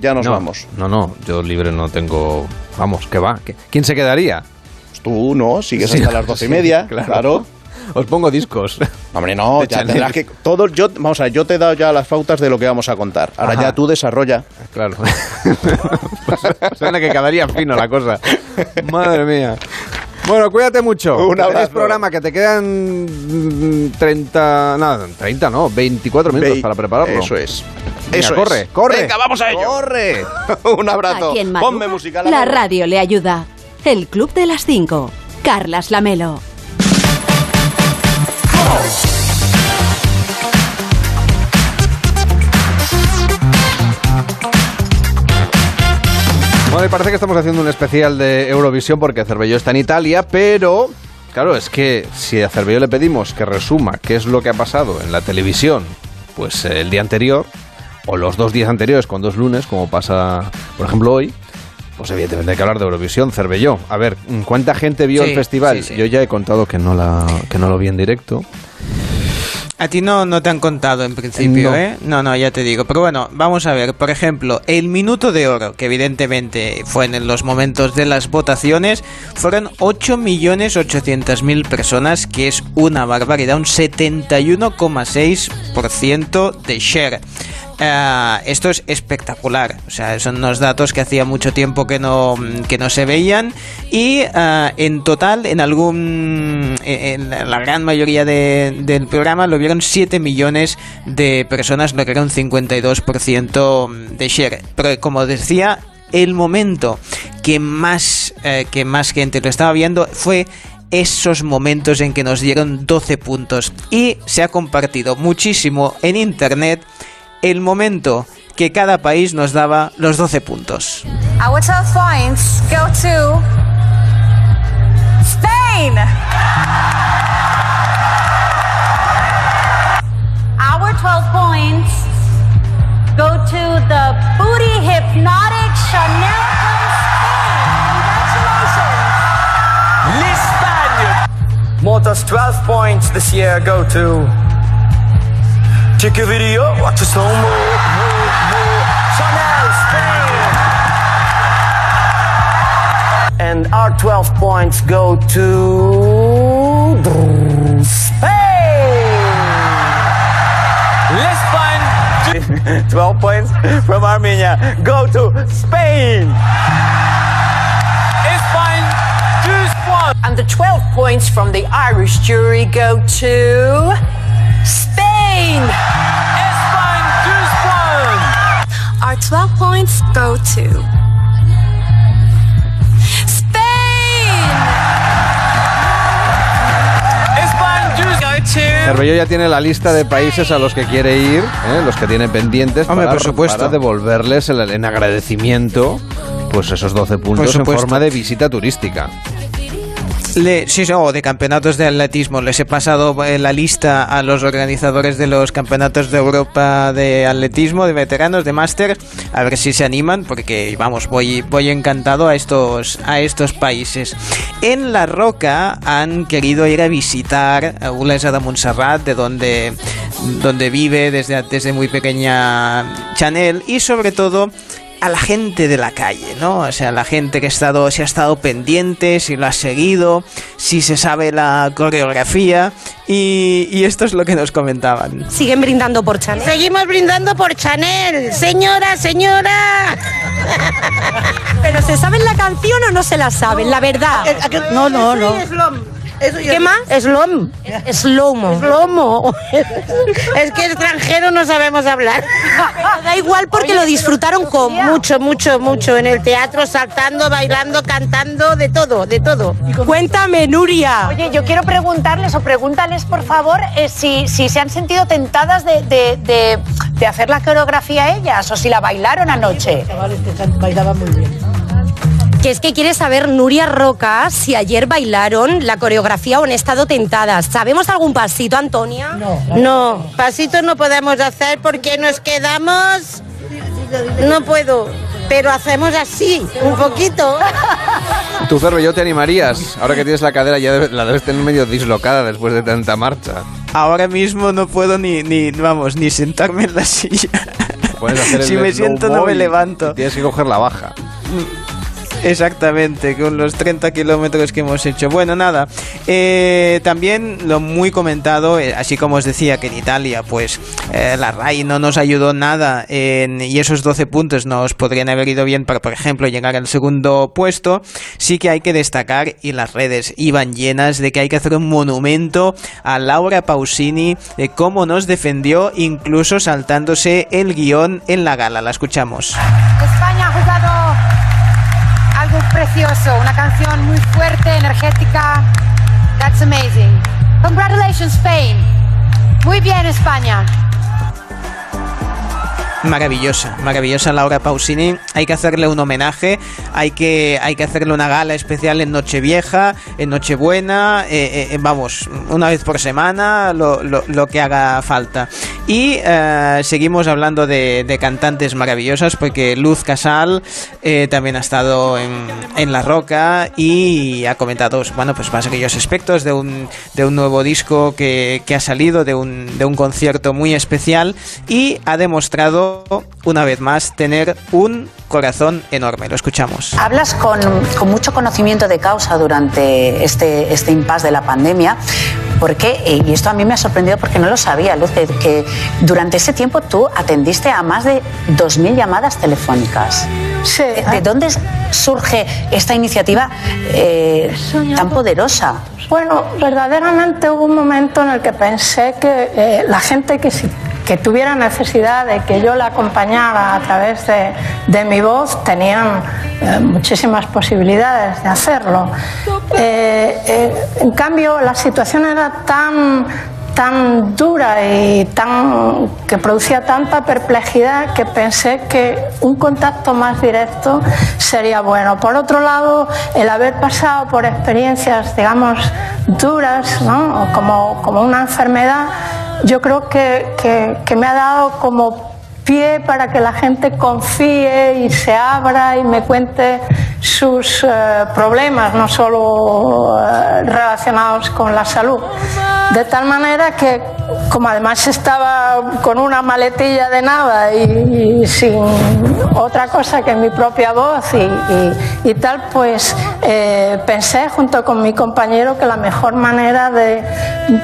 ya nos vamos. No, no, yo libre no tengo... Vamos, ¿qué va? ¿Quién se quedaría? Pues tú no, sigues hasta las doce y media, claro. Os pongo discos. Hombre, no, ya tendrás que. Todo, yo, vamos a ver, yo te he dado ya las pautas de lo que vamos a contar. Ahora ya tú desarrolla. Claro. Suena que quedaría fino la cosa. Madre mía. Bueno, cuídate mucho. Un abrazo. Es programa que te quedan 30, nada, 30 no, 24 minutos para prepararlo. Eso es. Venga, Eso corre, es. corre. Venga, vamos a ello. Corre. Un abrazo. Aquí en Madrid, Ponme música. La radio le ayuda. El Club de las Cinco. Carlas Lamelo. Bueno, y parece que estamos haciendo un especial de Eurovisión porque Cervelló está en Italia, pero claro, es que si a Cervelló le pedimos que resuma qué es lo que ha pasado en la televisión, pues eh, el día anterior, o los dos días anteriores con dos lunes, como pasa, por ejemplo, hoy, pues evidentemente hay que hablar de Eurovisión, Cervelló. A ver, ¿cuánta gente vio Sí, el festival? sí, sí. Yo ya he contado que no, la, que no lo vi en directo. A ti no, no te han contado en principio, No. ¿eh? No, no, ya te digo. Pero bueno, vamos a ver. Por ejemplo, el minuto de oro, que evidentemente fue en los momentos de las votaciones, fueron 8.800.000 personas, que es una barbaridad, un 71,6% de share. Eh, esto es espectacular, o sea, son unos datos que hacía mucho tiempo que no, que no se veían y eh, en total, en algún, en la gran mayoría de- del programa lo vieron 7 millones de personas, lo que era un 52% de share. Pero como decía, el momento que más, eh, que más gente lo estaba viendo fue esos momentos en que nos dieron 12 puntos y se ha compartido muchísimo en internet el momento que cada país nos daba los 12 puntos. Our 12 points go to Spain. Our 12 points go to the booty hypnotic Chanel from Spain. L'Espagne. Malta's 12 points this year go to. Check a video, watch a slow mo. Chanel, Spain. And our 12 points go to. Spain. L'Espagne. 12 points from Armenia go to Spain. Espagne, 12 points. And the 12 points from the Irish jury go to Spain. Espagne, 12 points. Our 12 points go to Spain. Espagne, 12 go to Cervelló ya tiene la lista de países a los que quiere ir, ¿eh? los que tiene pendientes, Hombre, para, por supuesto. para devolverles el- en agradecimiento pues esos 12 puntos en forma de visita turística. Le, sí, sí, o de campeonatos de atletismo. Les he pasado eh, la lista a los organizadores de los campeonatos de Europa de atletismo, de veteranos, de máster, a ver si se animan, porque vamos, voy, voy encantado a estos, a estos países. En La Roca han querido ir a visitar a Olesa de Montserrat, de donde, donde vive desde, desde muy pequeña Chanel, y sobre todo a la gente de la calle, ¿no? O sea, la gente que ha estado, si ha estado pendiente, si lo ha seguido, si se sabe la coreografía y, y esto es lo que nos comentaban. Siguen brindando por Chanel. Seguimos brindando por Chanel. Señora, señora. ¿Pero se saben la canción o no se la saben? La verdad. No, no, no. ¿Qué más? Slom. Slomo. Slomo. es que extranjero no sabemos hablar. Da igual porque lo disfrutaron como. Mucho, mucho, mucho. En el teatro, saltando, bailando, cantando, de todo, de todo. Cuéntame, Nuria. Oye, yo quiero preguntarles o pregúntales, por favor, eh, si, si se han sentido tentadas de, de- de- de hacer la coreografía ellas o si la bailaron anoche. Bailaban muy bien. Que es que quiere saber Nuria Roca si ayer bailaron la coreografía o han estado tentadas. ¿Sabemos algún pasito, Antonia? No. No, pasitos no podemos hacer porque nos quedamos. No puedo, pero hacemos así, un poquito. Tú, Cervelló, te animarías. Ahora que tienes la cadera ya la debes tener medio dislocada después de tanta marcha. Ahora mismo no puedo ni, ni vamos, ni sentarme en la silla. Puedes hacer el si me siento no me levanto. Tienes que coger la baja. Exactamente, con los 30 kilómetros que hemos hecho. Bueno, nada. eh, también lo muy comentado, eh, así como os decía que en Italia, pues eh, la RAI no nos ayudó nada en- y esos 12 puntos nos podrían haber ido bien para, por ejemplo, llegar al segundo puesto. Sí que hay que destacar, y las redes iban llenas, de que hay que hacer un monumento a Laura Pausini, de cómo nos defendió, incluso saltándose el guion en la gala. La escuchamos. Algo precioso, una canción muy fuerte, energética. That's amazing. Congratulations, Spain. Muy bien, España. Maravillosa, maravillosa Laura Pausini. Hay que hacerle un homenaje, hay que, hay que hacerle una gala especial en Nochevieja, en Nochebuena, eh, eh, vamos, una vez por semana, lo, lo, que haga falta. Y eh, seguimos hablando de, de, cantantes maravillosas, porque Luz Casal eh, también ha estado en, en, La Roca y ha comentado, bueno, pues más aquellos aspectos de un, de un nuevo disco que, que ha salido, de un, de un concierto muy especial y ha demostrado una vez más tener un corazón enorme. Lo escuchamos. Hablas con, con mucho conocimiento de causa durante este, este impasse de la pandemia. Porque, y esto a mí me ha sorprendido porque no lo sabía, Luz, que, que durante ese tiempo tú atendiste a más de 2.000 llamadas telefónicas. Sí. ¿De dónde surge esta iniciativa eh, tan poderosa? Bueno, verdaderamente hubo un momento en el que pensé que eh, la gente que, que tuviera necesidad de que yo la acompañara a través de, de mi voz tenían eh, muchísimas posibilidades de hacerlo. En cambio, la situación era tan tan dura y tan que producía tanta perplejidad que pensé que un contacto más directo sería bueno. Por otro lado, el haber pasado por experiencias, digamos, duras, como, como una enfermedad, yo creo que, que, me ha dado como pie para que la gente confíe y se abra y me cuente sus uh, problemas, no solo uh, relacionados con la salud. De tal manera que, como además estaba con una maletilla de nada y, y sin otra cosa que mi propia voz y, y, y tal, pues eh, pensé junto con mi compañero que la mejor manera de,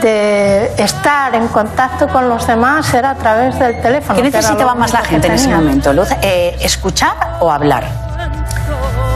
de, estar en contacto con los demás era a través del teléfono. ¿Qué necesitaba más la gente en ese momento, Luz? Eh, ¿Escuchar o hablar?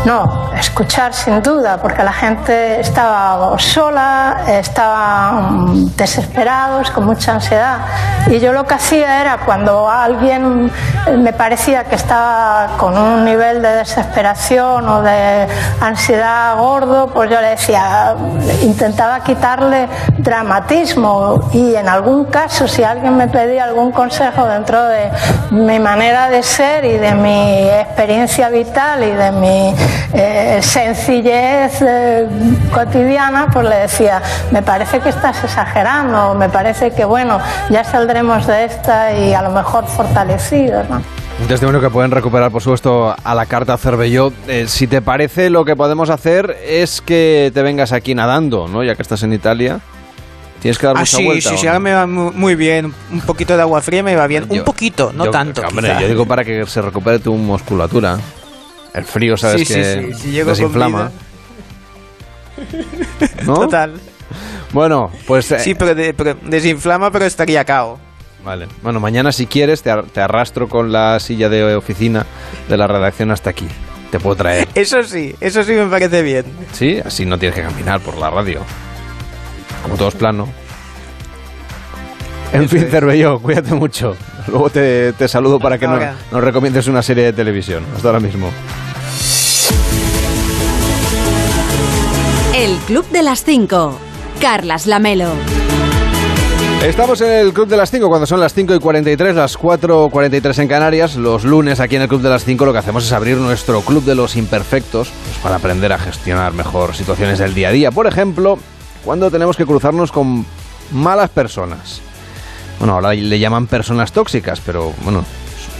No, escuchar sin duda, porque la gente estaba sola, estaban desesperados, con mucha ansiedad. Y yo lo que hacía era cuando alguien me parecía que estaba con un nivel de desesperación o de ansiedad gordo, pues yo le decía, intentaba quitarle dramatismo y en algún caso si alguien me pedía algún consejo dentro de mi manera de ser y de mi experiencia vital y de mi eh, sencillez eh, cotidiana, pues le decía, me parece que estás exagerando, me parece que bueno, ya saldremos de esta y a lo mejor fortalecidos. ¿no? Un testimonio que pueden recuperar, por supuesto, a la carta Cervelló. Eh, si te parece, lo que podemos hacer es que te vengas aquí nadando, ¿no? Ya que estás en Italia. Tienes que dar ah, mucha sí, vuelta. Sí, ¿o sí, ahora me va mu- muy bien. Un poquito de agua fría me va bien. Yo- un poquito, no yo- tanto. Hombre, quizá. yo digo para que se recupere tu musculatura. El frío, sabes Sí, que sí, si desinflama. ¿No? Total. Bueno, pues... eh, Sí, pero, de- pero desinflama, pero estaría cao. Vale. Bueno, mañana si quieres te, ar- te arrastro con la silla de oficina de la redacción hasta aquí. Te puedo traer. Eso sí, eso sí me parece bien. Sí, así no tienes que caminar por la radio. Como todo es plano. En fin, Cervelló, cuídate mucho. Luego te, te saludo para que no- ahora. nos recomiendes una serie de televisión. Hasta ahora mismo. El Club de las 5. Carlas Lamelo. Estamos en el Club de las 5 cuando son las 5 y 43, las 4 y 43 en Canarias. Los lunes aquí en el Club de las 5 lo que hacemos es abrir nuestro Club de los Imperfectos pues, para aprender a gestionar mejor situaciones del día a día. Por ejemplo, cuando tenemos que cruzarnos con malas personas. Bueno, ahora le llaman personas tóxicas, pero bueno,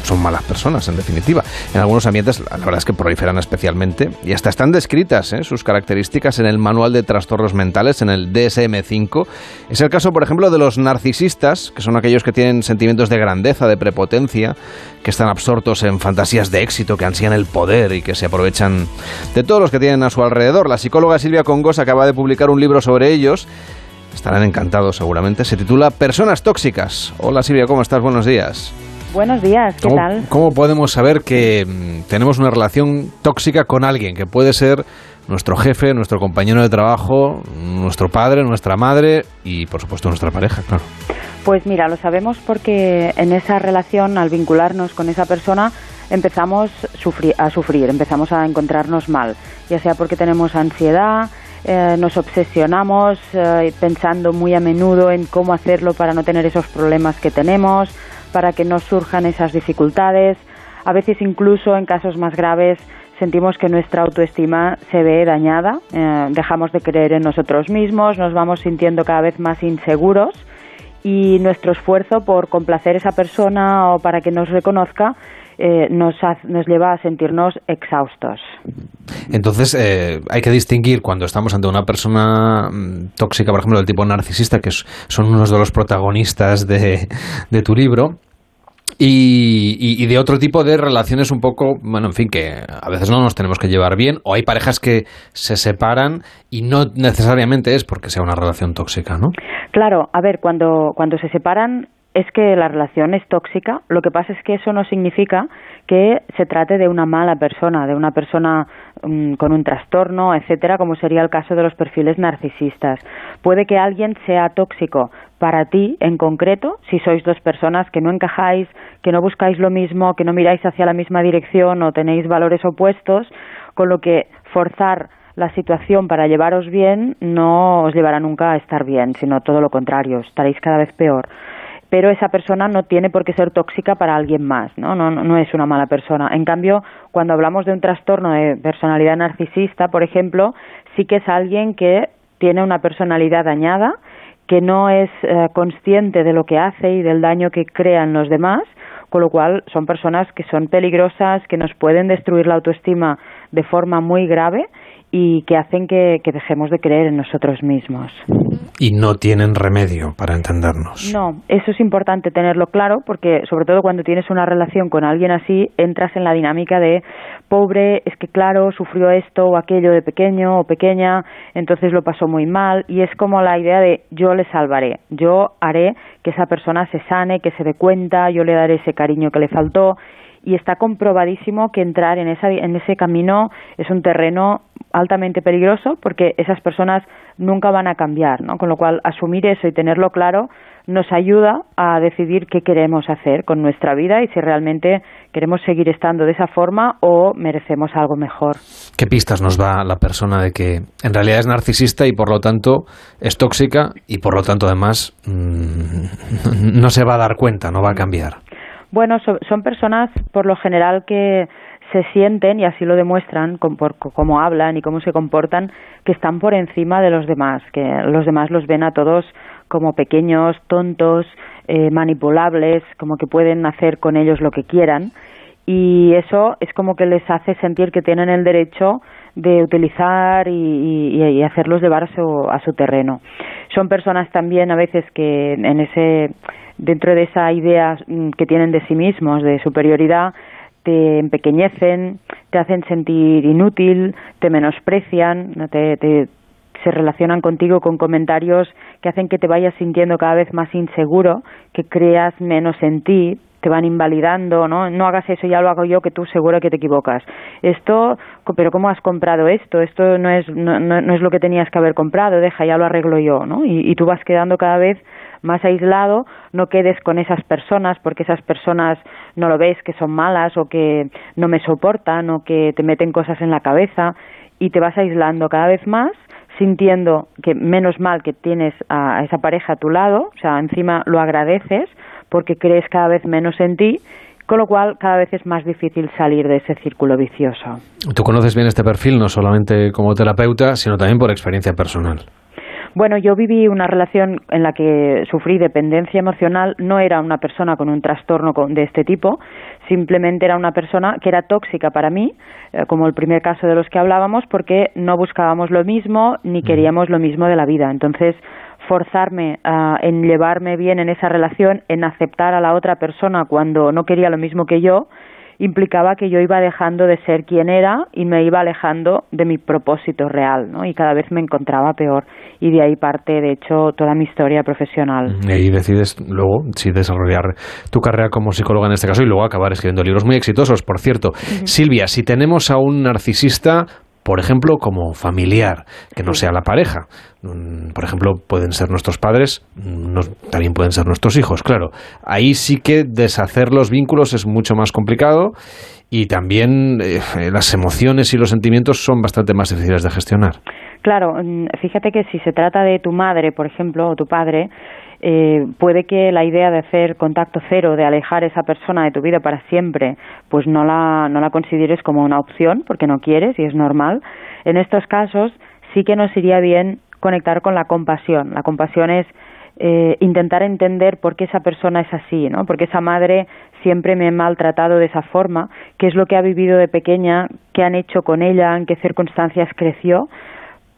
son malas personas en definitiva. En algunos ambientes la verdad es que proliferan especialmente y hasta están descritas ¿eh? sus características en el Manual de Trastornos Mentales, en el DSM-5. Es el caso, por ejemplo, de los narcisistas, que son aquellos que tienen sentimientos de grandeza, de prepotencia, que están absortos en fantasías de éxito, que ansían el poder y que se aprovechan de todos los que tienen a su alrededor. La psicóloga Silvia Congos acaba de publicar un libro sobre ellos. Estarán encantados seguramente. Se titula Personas tóxicas. Hola Silvia, ¿cómo estás? Buenos días. Buenos días, ¿qué ¿Cómo, tal? cómo podemos saber que mm, tenemos una relación tóxica con alguien que puede ser nuestro jefe, nuestro compañero de trabajo, nuestro padre, nuestra madre y por supuesto nuestra pareja, claro? Pues mira, lo sabemos porque en esa relación, al vincularnos con esa persona, empezamos sufri- a sufrir, empezamos a encontrarnos mal, ya sea porque tenemos ansiedad, eh, nos obsesionamos eh, pensando muy a menudo en cómo hacerlo para no tener esos problemas que tenemos, para que no surjan esas dificultades. A veces incluso en casos más graves sentimos que nuestra autoestima se ve dañada, eh, dejamos de creer en nosotros mismos, nos vamos sintiendo cada vez más inseguros y nuestro esfuerzo por complacer a esa persona o para que nos reconozca eh, nos, nos lleva a sentirnos exhaustos. Entonces, eh, hay que distinguir cuando estamos ante una persona mm, tóxica, por ejemplo, del tipo narcisista, que son unos de los protagonistas de, de tu libro, y, de otro tipo de relaciones un poco, bueno, en fin, que a veces no nos tenemos que llevar bien, o hay parejas que se separan y no necesariamente es porque sea una relación tóxica, ¿no? Claro, a ver, cuando, cuando se separan es que la relación es tóxica, lo que pasa es que eso no significa que se trate de una mala persona, de una persona mm, con un trastorno, etcétera, como sería el caso de los perfiles narcisistas. Puede que alguien sea tóxico para ti en concreto, si sois dos personas que no encajáis, que no buscáis lo mismo, que no miráis hacia la misma dirección o tenéis valores opuestos, con lo que forzar la situación para llevaros bien no os llevará nunca a estar bien, sino todo lo contrario, estaréis cada vez peor pero esa persona no tiene por qué ser tóxica para alguien más, ¿no? No, no es una mala persona. En cambio, cuando hablamos de un trastorno de personalidad narcisista, por ejemplo, sí que es alguien que tiene una personalidad dañada, que no es eh, consciente de lo que hace y del daño que crean los demás, con lo cual son personas que son peligrosas, que nos pueden destruir la autoestima de forma muy grave y que hacen que, dejemos de creer en nosotros mismos. Y no tienen remedio para entendernos. No, eso es importante tenerlo claro porque sobre todo cuando tienes una relación con alguien así entras en la dinámica de pobre, es que claro, sufrió esto o aquello de pequeño o pequeña, entonces lo pasó muy mal y es como la idea de yo le salvaré, yo haré que esa persona se sane, que se dé cuenta, yo le daré ese cariño que le faltó y está comprobadísimo que entrar en, esa, en ese camino es un terreno altamente peligroso porque esas personas nunca van a cambiar, ¿no? Con lo cual, asumir eso y tenerlo claro nos ayuda a decidir qué queremos hacer con nuestra vida y si realmente queremos seguir estando de esa forma o merecemos algo mejor. ¿Qué pistas nos da la persona de que en realidad es narcisista y por lo tanto es tóxica y por lo tanto además mm, no se va a dar cuenta, no va a cambiar? Bueno, son personas por lo general que se sienten, y así lo demuestran por cómo hablan y cómo se comportan, que están por encima de los demás, que los demás los ven a todos como pequeños, tontos, eh, manipulables, como que pueden hacer con ellos lo que quieran. Y eso es como que les hace sentir que tienen el derecho de utilizar y, hacerlos llevar a su, a su terreno. Son personas también a veces que en ese dentro de esa idea mm, que tienen de sí mismos, de superioridad, te empequeñecen, te hacen sentir inútil, te menosprecian, te, se relacionan contigo con comentarios que hacen que te vayas sintiendo cada vez más inseguro, que creas menos en ti, te van invalidando, ¿no? No hagas eso, ya lo hago yo, que tú seguro que te equivocas. Esto, pero ¿cómo has comprado esto? Esto no es, no, no, es lo que tenías que haber comprado, deja, ya lo arreglo yo, ¿no? Y, y tú vas quedando cada vez más aislado, no quedes con esas personas porque esas personas no lo ves que son malas o que no me soportan o que te meten cosas en la cabeza y te vas aislando cada vez más sintiendo que menos mal que tienes a esa pareja a tu lado, o sea, encima lo agradeces porque crees cada vez menos en ti con lo cual cada vez es más difícil salir de ese círculo vicioso. Tú conoces bien este perfil no solamente como terapeuta, sino también por experiencia personal. Bueno, yo viví una relación en la que sufrí dependencia emocional. No era una persona con un trastorno de este tipo, simplemente era una persona que era tóxica para mí, eh, como el primer caso de los que hablábamos, porque no buscábamos lo mismo ni queríamos lo mismo de la vida. Entonces, forzarme en llevarme bien en esa relación, en aceptar a la otra persona cuando no quería lo mismo que yo, implicaba que yo iba dejando de ser quien era y me iba alejando de mi propósito real, ¿no? Y cada vez me encontraba peor. Y de ahí parte, de hecho, toda mi historia profesional. Y ahí decides luego, si desarrollar tu carrera como psicóloga en este caso y luego acabar escribiendo libros muy exitosos, por cierto. Silvia, si tenemos a un narcisista, por ejemplo, como familiar, que no sea la pareja. Mm, por ejemplo, pueden ser nuestros padres, mm, también pueden ser nuestros hijos, claro. Ahí sí que deshacer los vínculos es mucho más complicado y también eh, las emociones y los sentimientos son bastante más difíciles de gestionar. Claro, mm, fíjate que si se trata de tu madre, por ejemplo, o tu padre, eh, puede que la idea de hacer contacto cero, de alejar a esa persona de tu vida para siempre, pues no la, no la consideres como una opción porque no quieres y es normal. En estos casos sí que nos iría bien conectar con la compasión. La compasión es eh, intentar entender por qué esa persona es así, ¿no? Porque esa madre siempre me ha maltratado de esa forma, qué es lo que ha vivido de pequeña, qué han hecho con ella, en qué circunstancias creció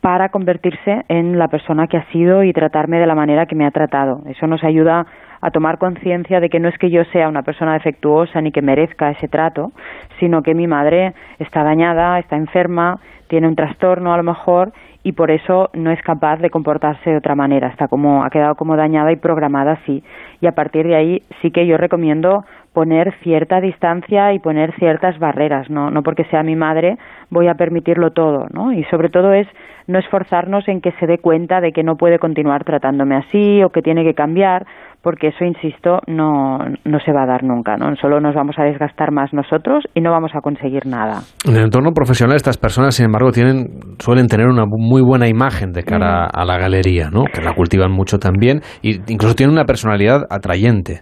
para convertirse en la persona que ha sido y tratarme de la manera que me ha tratado. Eso nos ayuda a tomar conciencia de que no es que yo sea una persona defectuosa ni que merezca ese trato, sino que mi madre está dañada, está enferma, tiene un trastorno a lo mejor y por eso no es capaz de comportarse de otra manera, está como ha quedado como dañada y programada así. Y a partir de ahí sí que yo recomiendo poner cierta distancia y poner ciertas barreras, no, no porque sea mi madre voy a permitirlo todo, ¿no? Y sobre todo es no esforzarnos en que se dé cuenta de que no puede continuar tratándome así o que tiene que cambiar, porque eso, insisto, no, no se va a dar nunca, ¿no? Solo nos vamos a desgastar más nosotros y no vamos a conseguir nada. En el entorno profesional estas personas, sin embargo, tienen, suelen tener una muy buena imagen de cara a la galería, ¿no? Que la cultivan mucho también y incluso tienen una personalidad atrayente.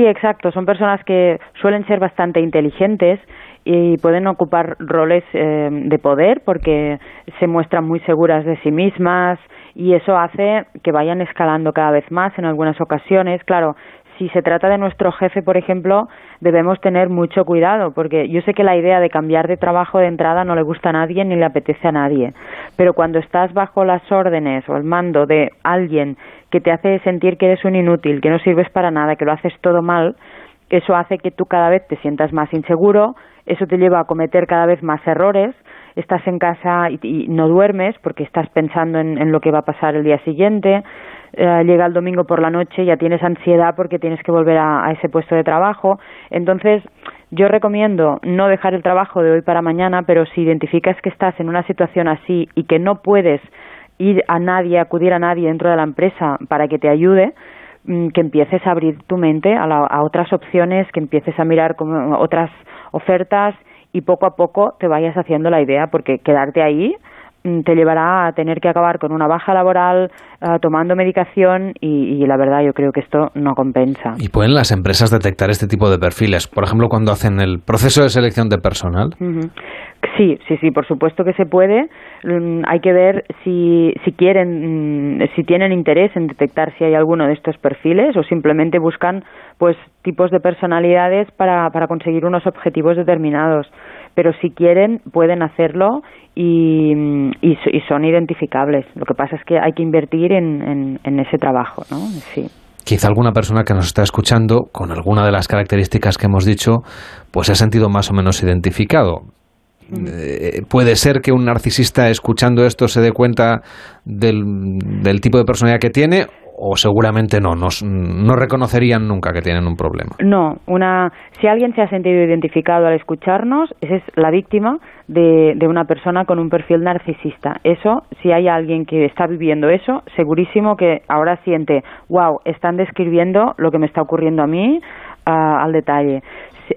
Sí, exacto. Son personas que suelen ser bastante inteligentes y pueden ocupar roles eh, de poder porque se muestran muy seguras de sí mismas y eso hace que vayan escalando cada vez más en algunas ocasiones. Claro, si se trata de nuestro jefe, por ejemplo, debemos tener mucho cuidado, porque yo sé que la idea de cambiar de trabajo de entrada no le gusta a nadie ni le apetece a nadie, pero cuando estás bajo las órdenes o el mando de alguien que te hace sentir que eres un inútil, que no sirves para nada, que lo haces todo mal, eso hace que tú cada vez te sientas más inseguro, eso te lleva a cometer cada vez más errores, estás en casa y, no duermes porque estás pensando en, lo que va a pasar el día siguiente, eh, llega el domingo por la noche, ya tienes ansiedad porque tienes que volver a, a ese puesto de trabajo. Entonces, yo recomiendo no dejar el trabajo de hoy para mañana, pero si identificas que estás en una situación así y que no puedes ir a nadie, acudir a nadie dentro de la empresa para que te ayude, mm, que empieces a abrir tu mente a, a otras opciones, que empieces a mirar como otras ofertas y poco a poco te vayas haciendo la idea, porque quedarte ahí te llevará a tener que acabar con una baja laboral, eh, tomando medicación y, la verdad yo creo que esto no compensa. ¿Y pueden las empresas detectar este tipo de perfiles? Por ejemplo, cuando hacen el proceso de selección de personal. Sí, sí, sí, por supuesto que se puede. Mm, hay que ver si, si quieren, mm, si tienen interés en detectar si hay alguno de estos perfiles o simplemente buscan pues tipos de personalidades para, para conseguir unos objetivos determinados. Pero si quieren, pueden hacerlo y, mm, y, son identificables. Lo que pasa es que hay que invertir en, en, ese trabajo, ¿no? Sí quizá alguna persona que nos está escuchando, con alguna de las características que hemos dicho, pues se ha sentido más o menos identificado. Eh, puede ser que un narcisista escuchando esto se dé cuenta del, del tipo de personalidad que tiene o seguramente no, no reconocerían nunca que tienen un problema. No, una, si alguien se ha sentido identificado al escucharnos, esa es la víctima de, de, una persona con un perfil narcisista. Eso, si hay alguien que está viviendo eso, segurísimo que ahora siente, wow, están describiendo lo que me está ocurriendo a mí ah, al detalle.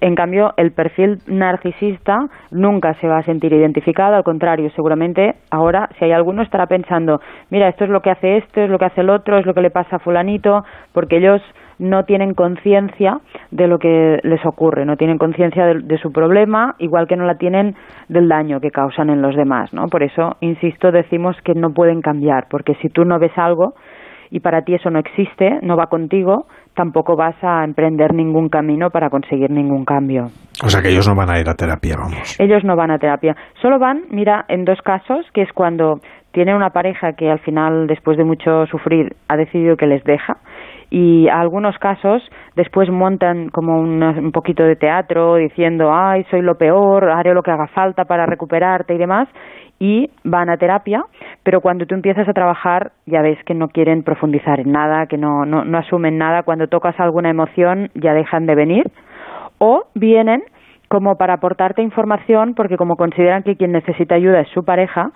En cambio, el perfil narcisista nunca se va a sentir identificado, al contrario, seguramente ahora, si hay alguno, estará pensando, mira, esto es lo que hace esto, es lo que hace el otro, es lo que le pasa a fulanito, porque ellos no tienen conciencia de lo que les ocurre, no tienen conciencia de, su problema, igual que no la tienen del daño que causan en los demás, ¿no? Por eso, insisto, decimos que no pueden cambiar, porque si tú no ves algo y para ti eso no existe, no va contigo, tampoco vas a emprender ningún camino para conseguir ningún cambio. O sea que ellos no van a ir a terapia, vamos. Ellos no van a terapia. Solo van, mira, en dos casos, que es cuando tiene una pareja que al final, después de mucho sufrir, ha decidido que les deja. Y a algunos casos después montan como un poquito de teatro diciendo, ay, soy lo peor, haré lo que haga falta para recuperarte y demás y van a terapia, pero cuando tú empiezas a trabajar ya ves que no quieren profundizar en nada, que no, no, no asumen nada, cuando tocas alguna emoción ya dejan de venir, o vienen como para aportarte información, porque como consideran que quien necesita ayuda es su pareja,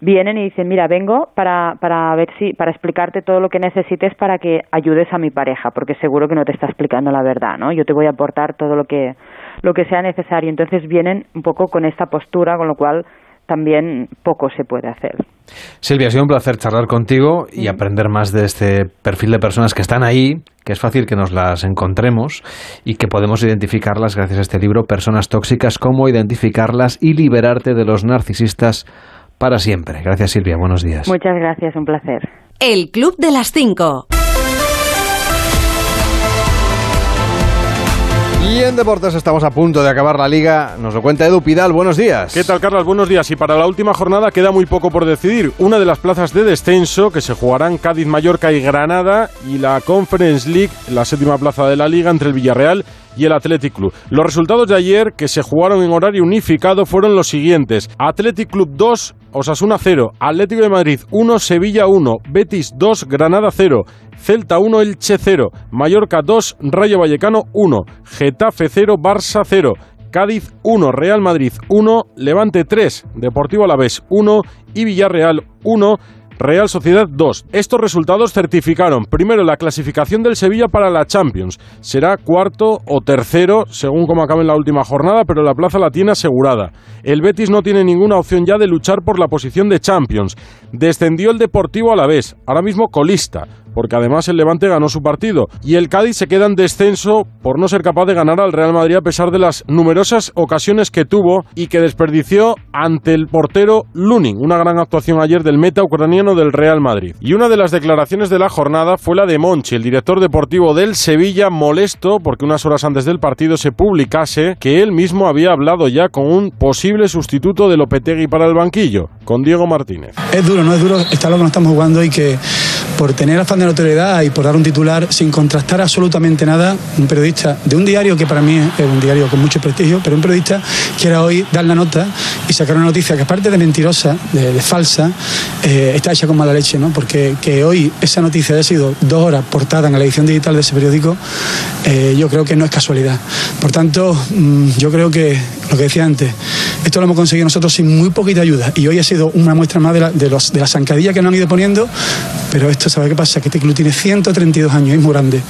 vienen y dicen, mira, vengo para, para ver si, para explicarte todo lo que necesites para que ayudes a mi pareja, porque seguro que no te está explicando la verdad, ¿no? Yo te voy a aportar todo lo que, lo que sea necesario. Entonces vienen un poco con esta postura, con lo cual también poco se puede hacer. Silvia, ha sido un placer charlar contigo y aprender más de este perfil de personas que están ahí, que es fácil que nos las encontremos y que podemos identificarlas gracias a este libro, Personas Tóxicas, cómo identificarlas y liberarte de los narcisistas para siempre. Gracias Silvia, buenos días. Muchas gracias, un placer. El Club de las Cinco. Y en deportes estamos a punto de acabar la liga. Nos lo cuenta Edu Pidal. Buenos días. ¿Qué tal, Carlos? Buenos días. Y para la última jornada queda muy poco por decidir. Una de las plazas de descenso que se jugarán Cádiz, Mallorca y Granada y la Conference League, la séptima plaza de la liga entre el Villarreal y el Athletic Club. Los resultados de ayer, que se jugaron en horario unificado, fueron los siguientes. Athletic Club 2, Osasuna 0, Atlético de Madrid 1, Sevilla 1, Betis 2, Granada 0, Celta 1, Elche 0, Mallorca 2, Rayo Vallecano 1, Getafe 0, Barça 0, Cádiz 1, Real Madrid 1, Levante 3, Deportivo Alavés 1 y Villarreal 1. Real Sociedad 2. Estos resultados certificaron primero la clasificación del Sevilla para la Champions. Será cuarto o tercero según como acabe en la última jornada, pero la plaza la tiene asegurada. El Betis no tiene ninguna opción ya de luchar por la posición de Champions. Descendió el Deportivo a la vez, ahora mismo colista, porque además el Levante ganó su partido. Y el Cádiz se queda en descenso por no ser capaz de ganar al Real Madrid a pesar de las numerosas ocasiones que tuvo y que desperdició ante el portero Lunin. Una gran actuación ayer del meta ucraniano del Real Madrid. Y una de las declaraciones de la jornada fue la de Monchi, el director deportivo del Sevilla, molesto porque unas horas antes del partido se publicase que él mismo había hablado ya con un posible sustituto de Lopetegui para el banquillo, con Diego Martínez. Es duro, no es duro estar lo que nos estamos jugando y que por tener afán de notoriedad y por dar un titular sin contrastar absolutamente nada, un periodista de un diario que para mí es un diario con mucho prestigio, pero un periodista quiera hoy dar la nota y sacar una noticia que aparte de mentirosa, de, de falsa, eh, está hecha con mala leche, ¿no? Porque que hoy esa noticia haya sido dos horas portada en la edición digital de ese periódico, eh, yo creo que no es casualidad. Por tanto, mm, yo creo que lo que decía antes, esto lo hemos conseguido nosotros sin muy poquita ayuda y hoy ha sido una muestra más de la, de los, de la zancadilla que nos han ido poniendo, pero esto, ¿sabe qué pasa? Que este club tiene 132 años, es muy grande.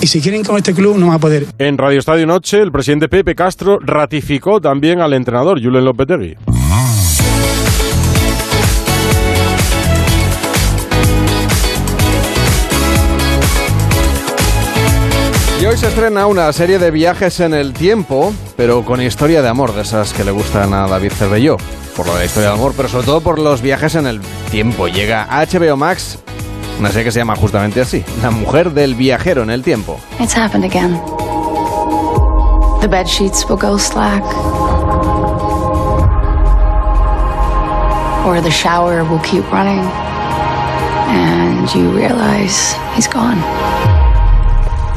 Y si quieren con este club no va a poder. En Radio Estadio Noche, el presidente Pepe Castro ratificó también al entrenador Julen Lopetegui. Y hoy se estrena una serie de viajes en el tiempo, pero con historia de amor, de esas que le gustan a David Cervelló. Por la historia de amor, pero sobre todo por los viajes en el tiempo. Llega a HBO Max una serie que se llama justamente así, La mujer del viajero en el tiempo. It's happened again. The bed sheets will go slack. Or the shower will keep running. And you realize he's gone.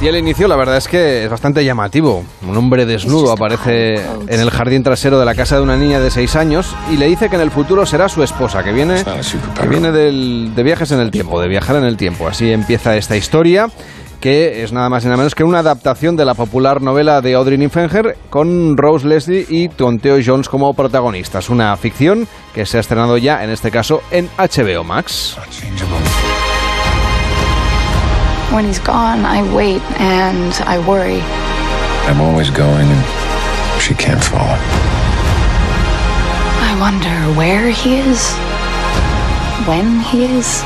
Y el inicio, la verdad es que es bastante llamativo. Un hombre desnudo aparece en el jardín trasero de la casa de una niña de 6 años y le dice que en el futuro será su esposa, que viene, que viene del- de viajes en el tiempo, de viajar en el tiempo. Así empieza esta historia que es nada más y nada menos que una adaptación de la popular novela de Audrey Niffenegger con Rose Leslie y Tonteo Jones como protagonistas. Una ficción que se ha estrenado ya, en este caso, en HBO Max. When he's gone, I wait and I worry. I'm always going and she can't follow. I wonder where he is, when he is.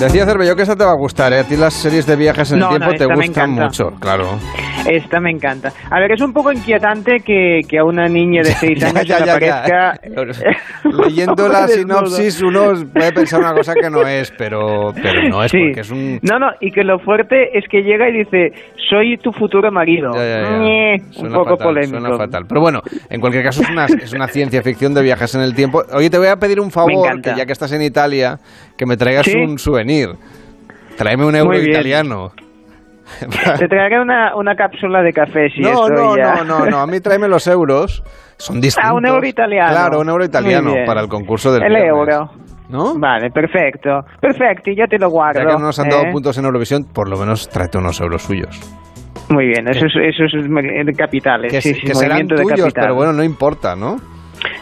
Decía Cervelló que esta te va a gustar, ¿eh? A ti las series de viajes en No, el tiempo no, te gustan mucho, claro. Esta me encanta. A ver, es un poco inquietante que, que a una niña de 6 Ya, años ya, le ya, ya. aparezca... Leyendo la sinopsis uno puede pensar una cosa que no es, pero, pero no es Sí. porque es un... No, no, y que lo fuerte es que llega y dice, soy tu futuro marido. Ya, ya, ya. Ñe, un poco fatal, polémico. suena fatal. Pero bueno, en cualquier caso es una, es una ciencia ficción de viajes en el tiempo. Oye, te voy a pedir un favor, que ya que estás en Italia, que me traigas ¿Sí? un souvenir. Tráeme un euro italiano. Te traeré una, una cápsula de café si No, no, ya. no, no, no, a mí tráeme los euros. Son distintos. Ah, un euro italiano. Claro, un euro italiano para el concurso del El viernes. euro. ¿No? Vale, perfecto. Perfecto, y ya te lo guardo. Ya que no nos han dado ¿eh? puntos en Eurovisión, por lo menos tráete unos euros suyos. Muy bien, eso es, eso es capitales. Que, sí, se- sí, que serán de tuyos, capital. pero bueno, no importa, ¿no?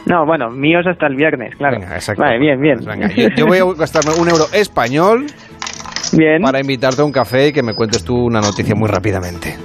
No, bueno, míos hasta el viernes, claro. Venga, exacto. Vale, bien, bien. Venga, yo, yo voy a gastarme un euro español bien. para invitarte a un café y que me cuentes tú una noticia muy rápidamente.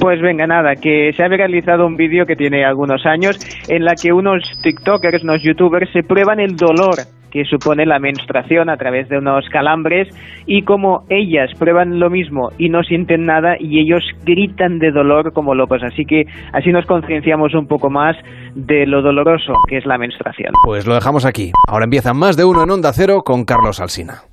Pues venga, nada, que se ha viralizado un vídeo que tiene algunos años en la que unos TikTokers, unos YouTubers, se prueban el dolor que supone la menstruación a través de unos calambres y como ellas prueban lo mismo y no sienten nada y ellos gritan de dolor como locos. Así que así nos concienciamos un poco más de lo doloroso que es la menstruación. Pues lo dejamos aquí. Ahora empieza más de uno en Onda Cero con Carlos Alsina.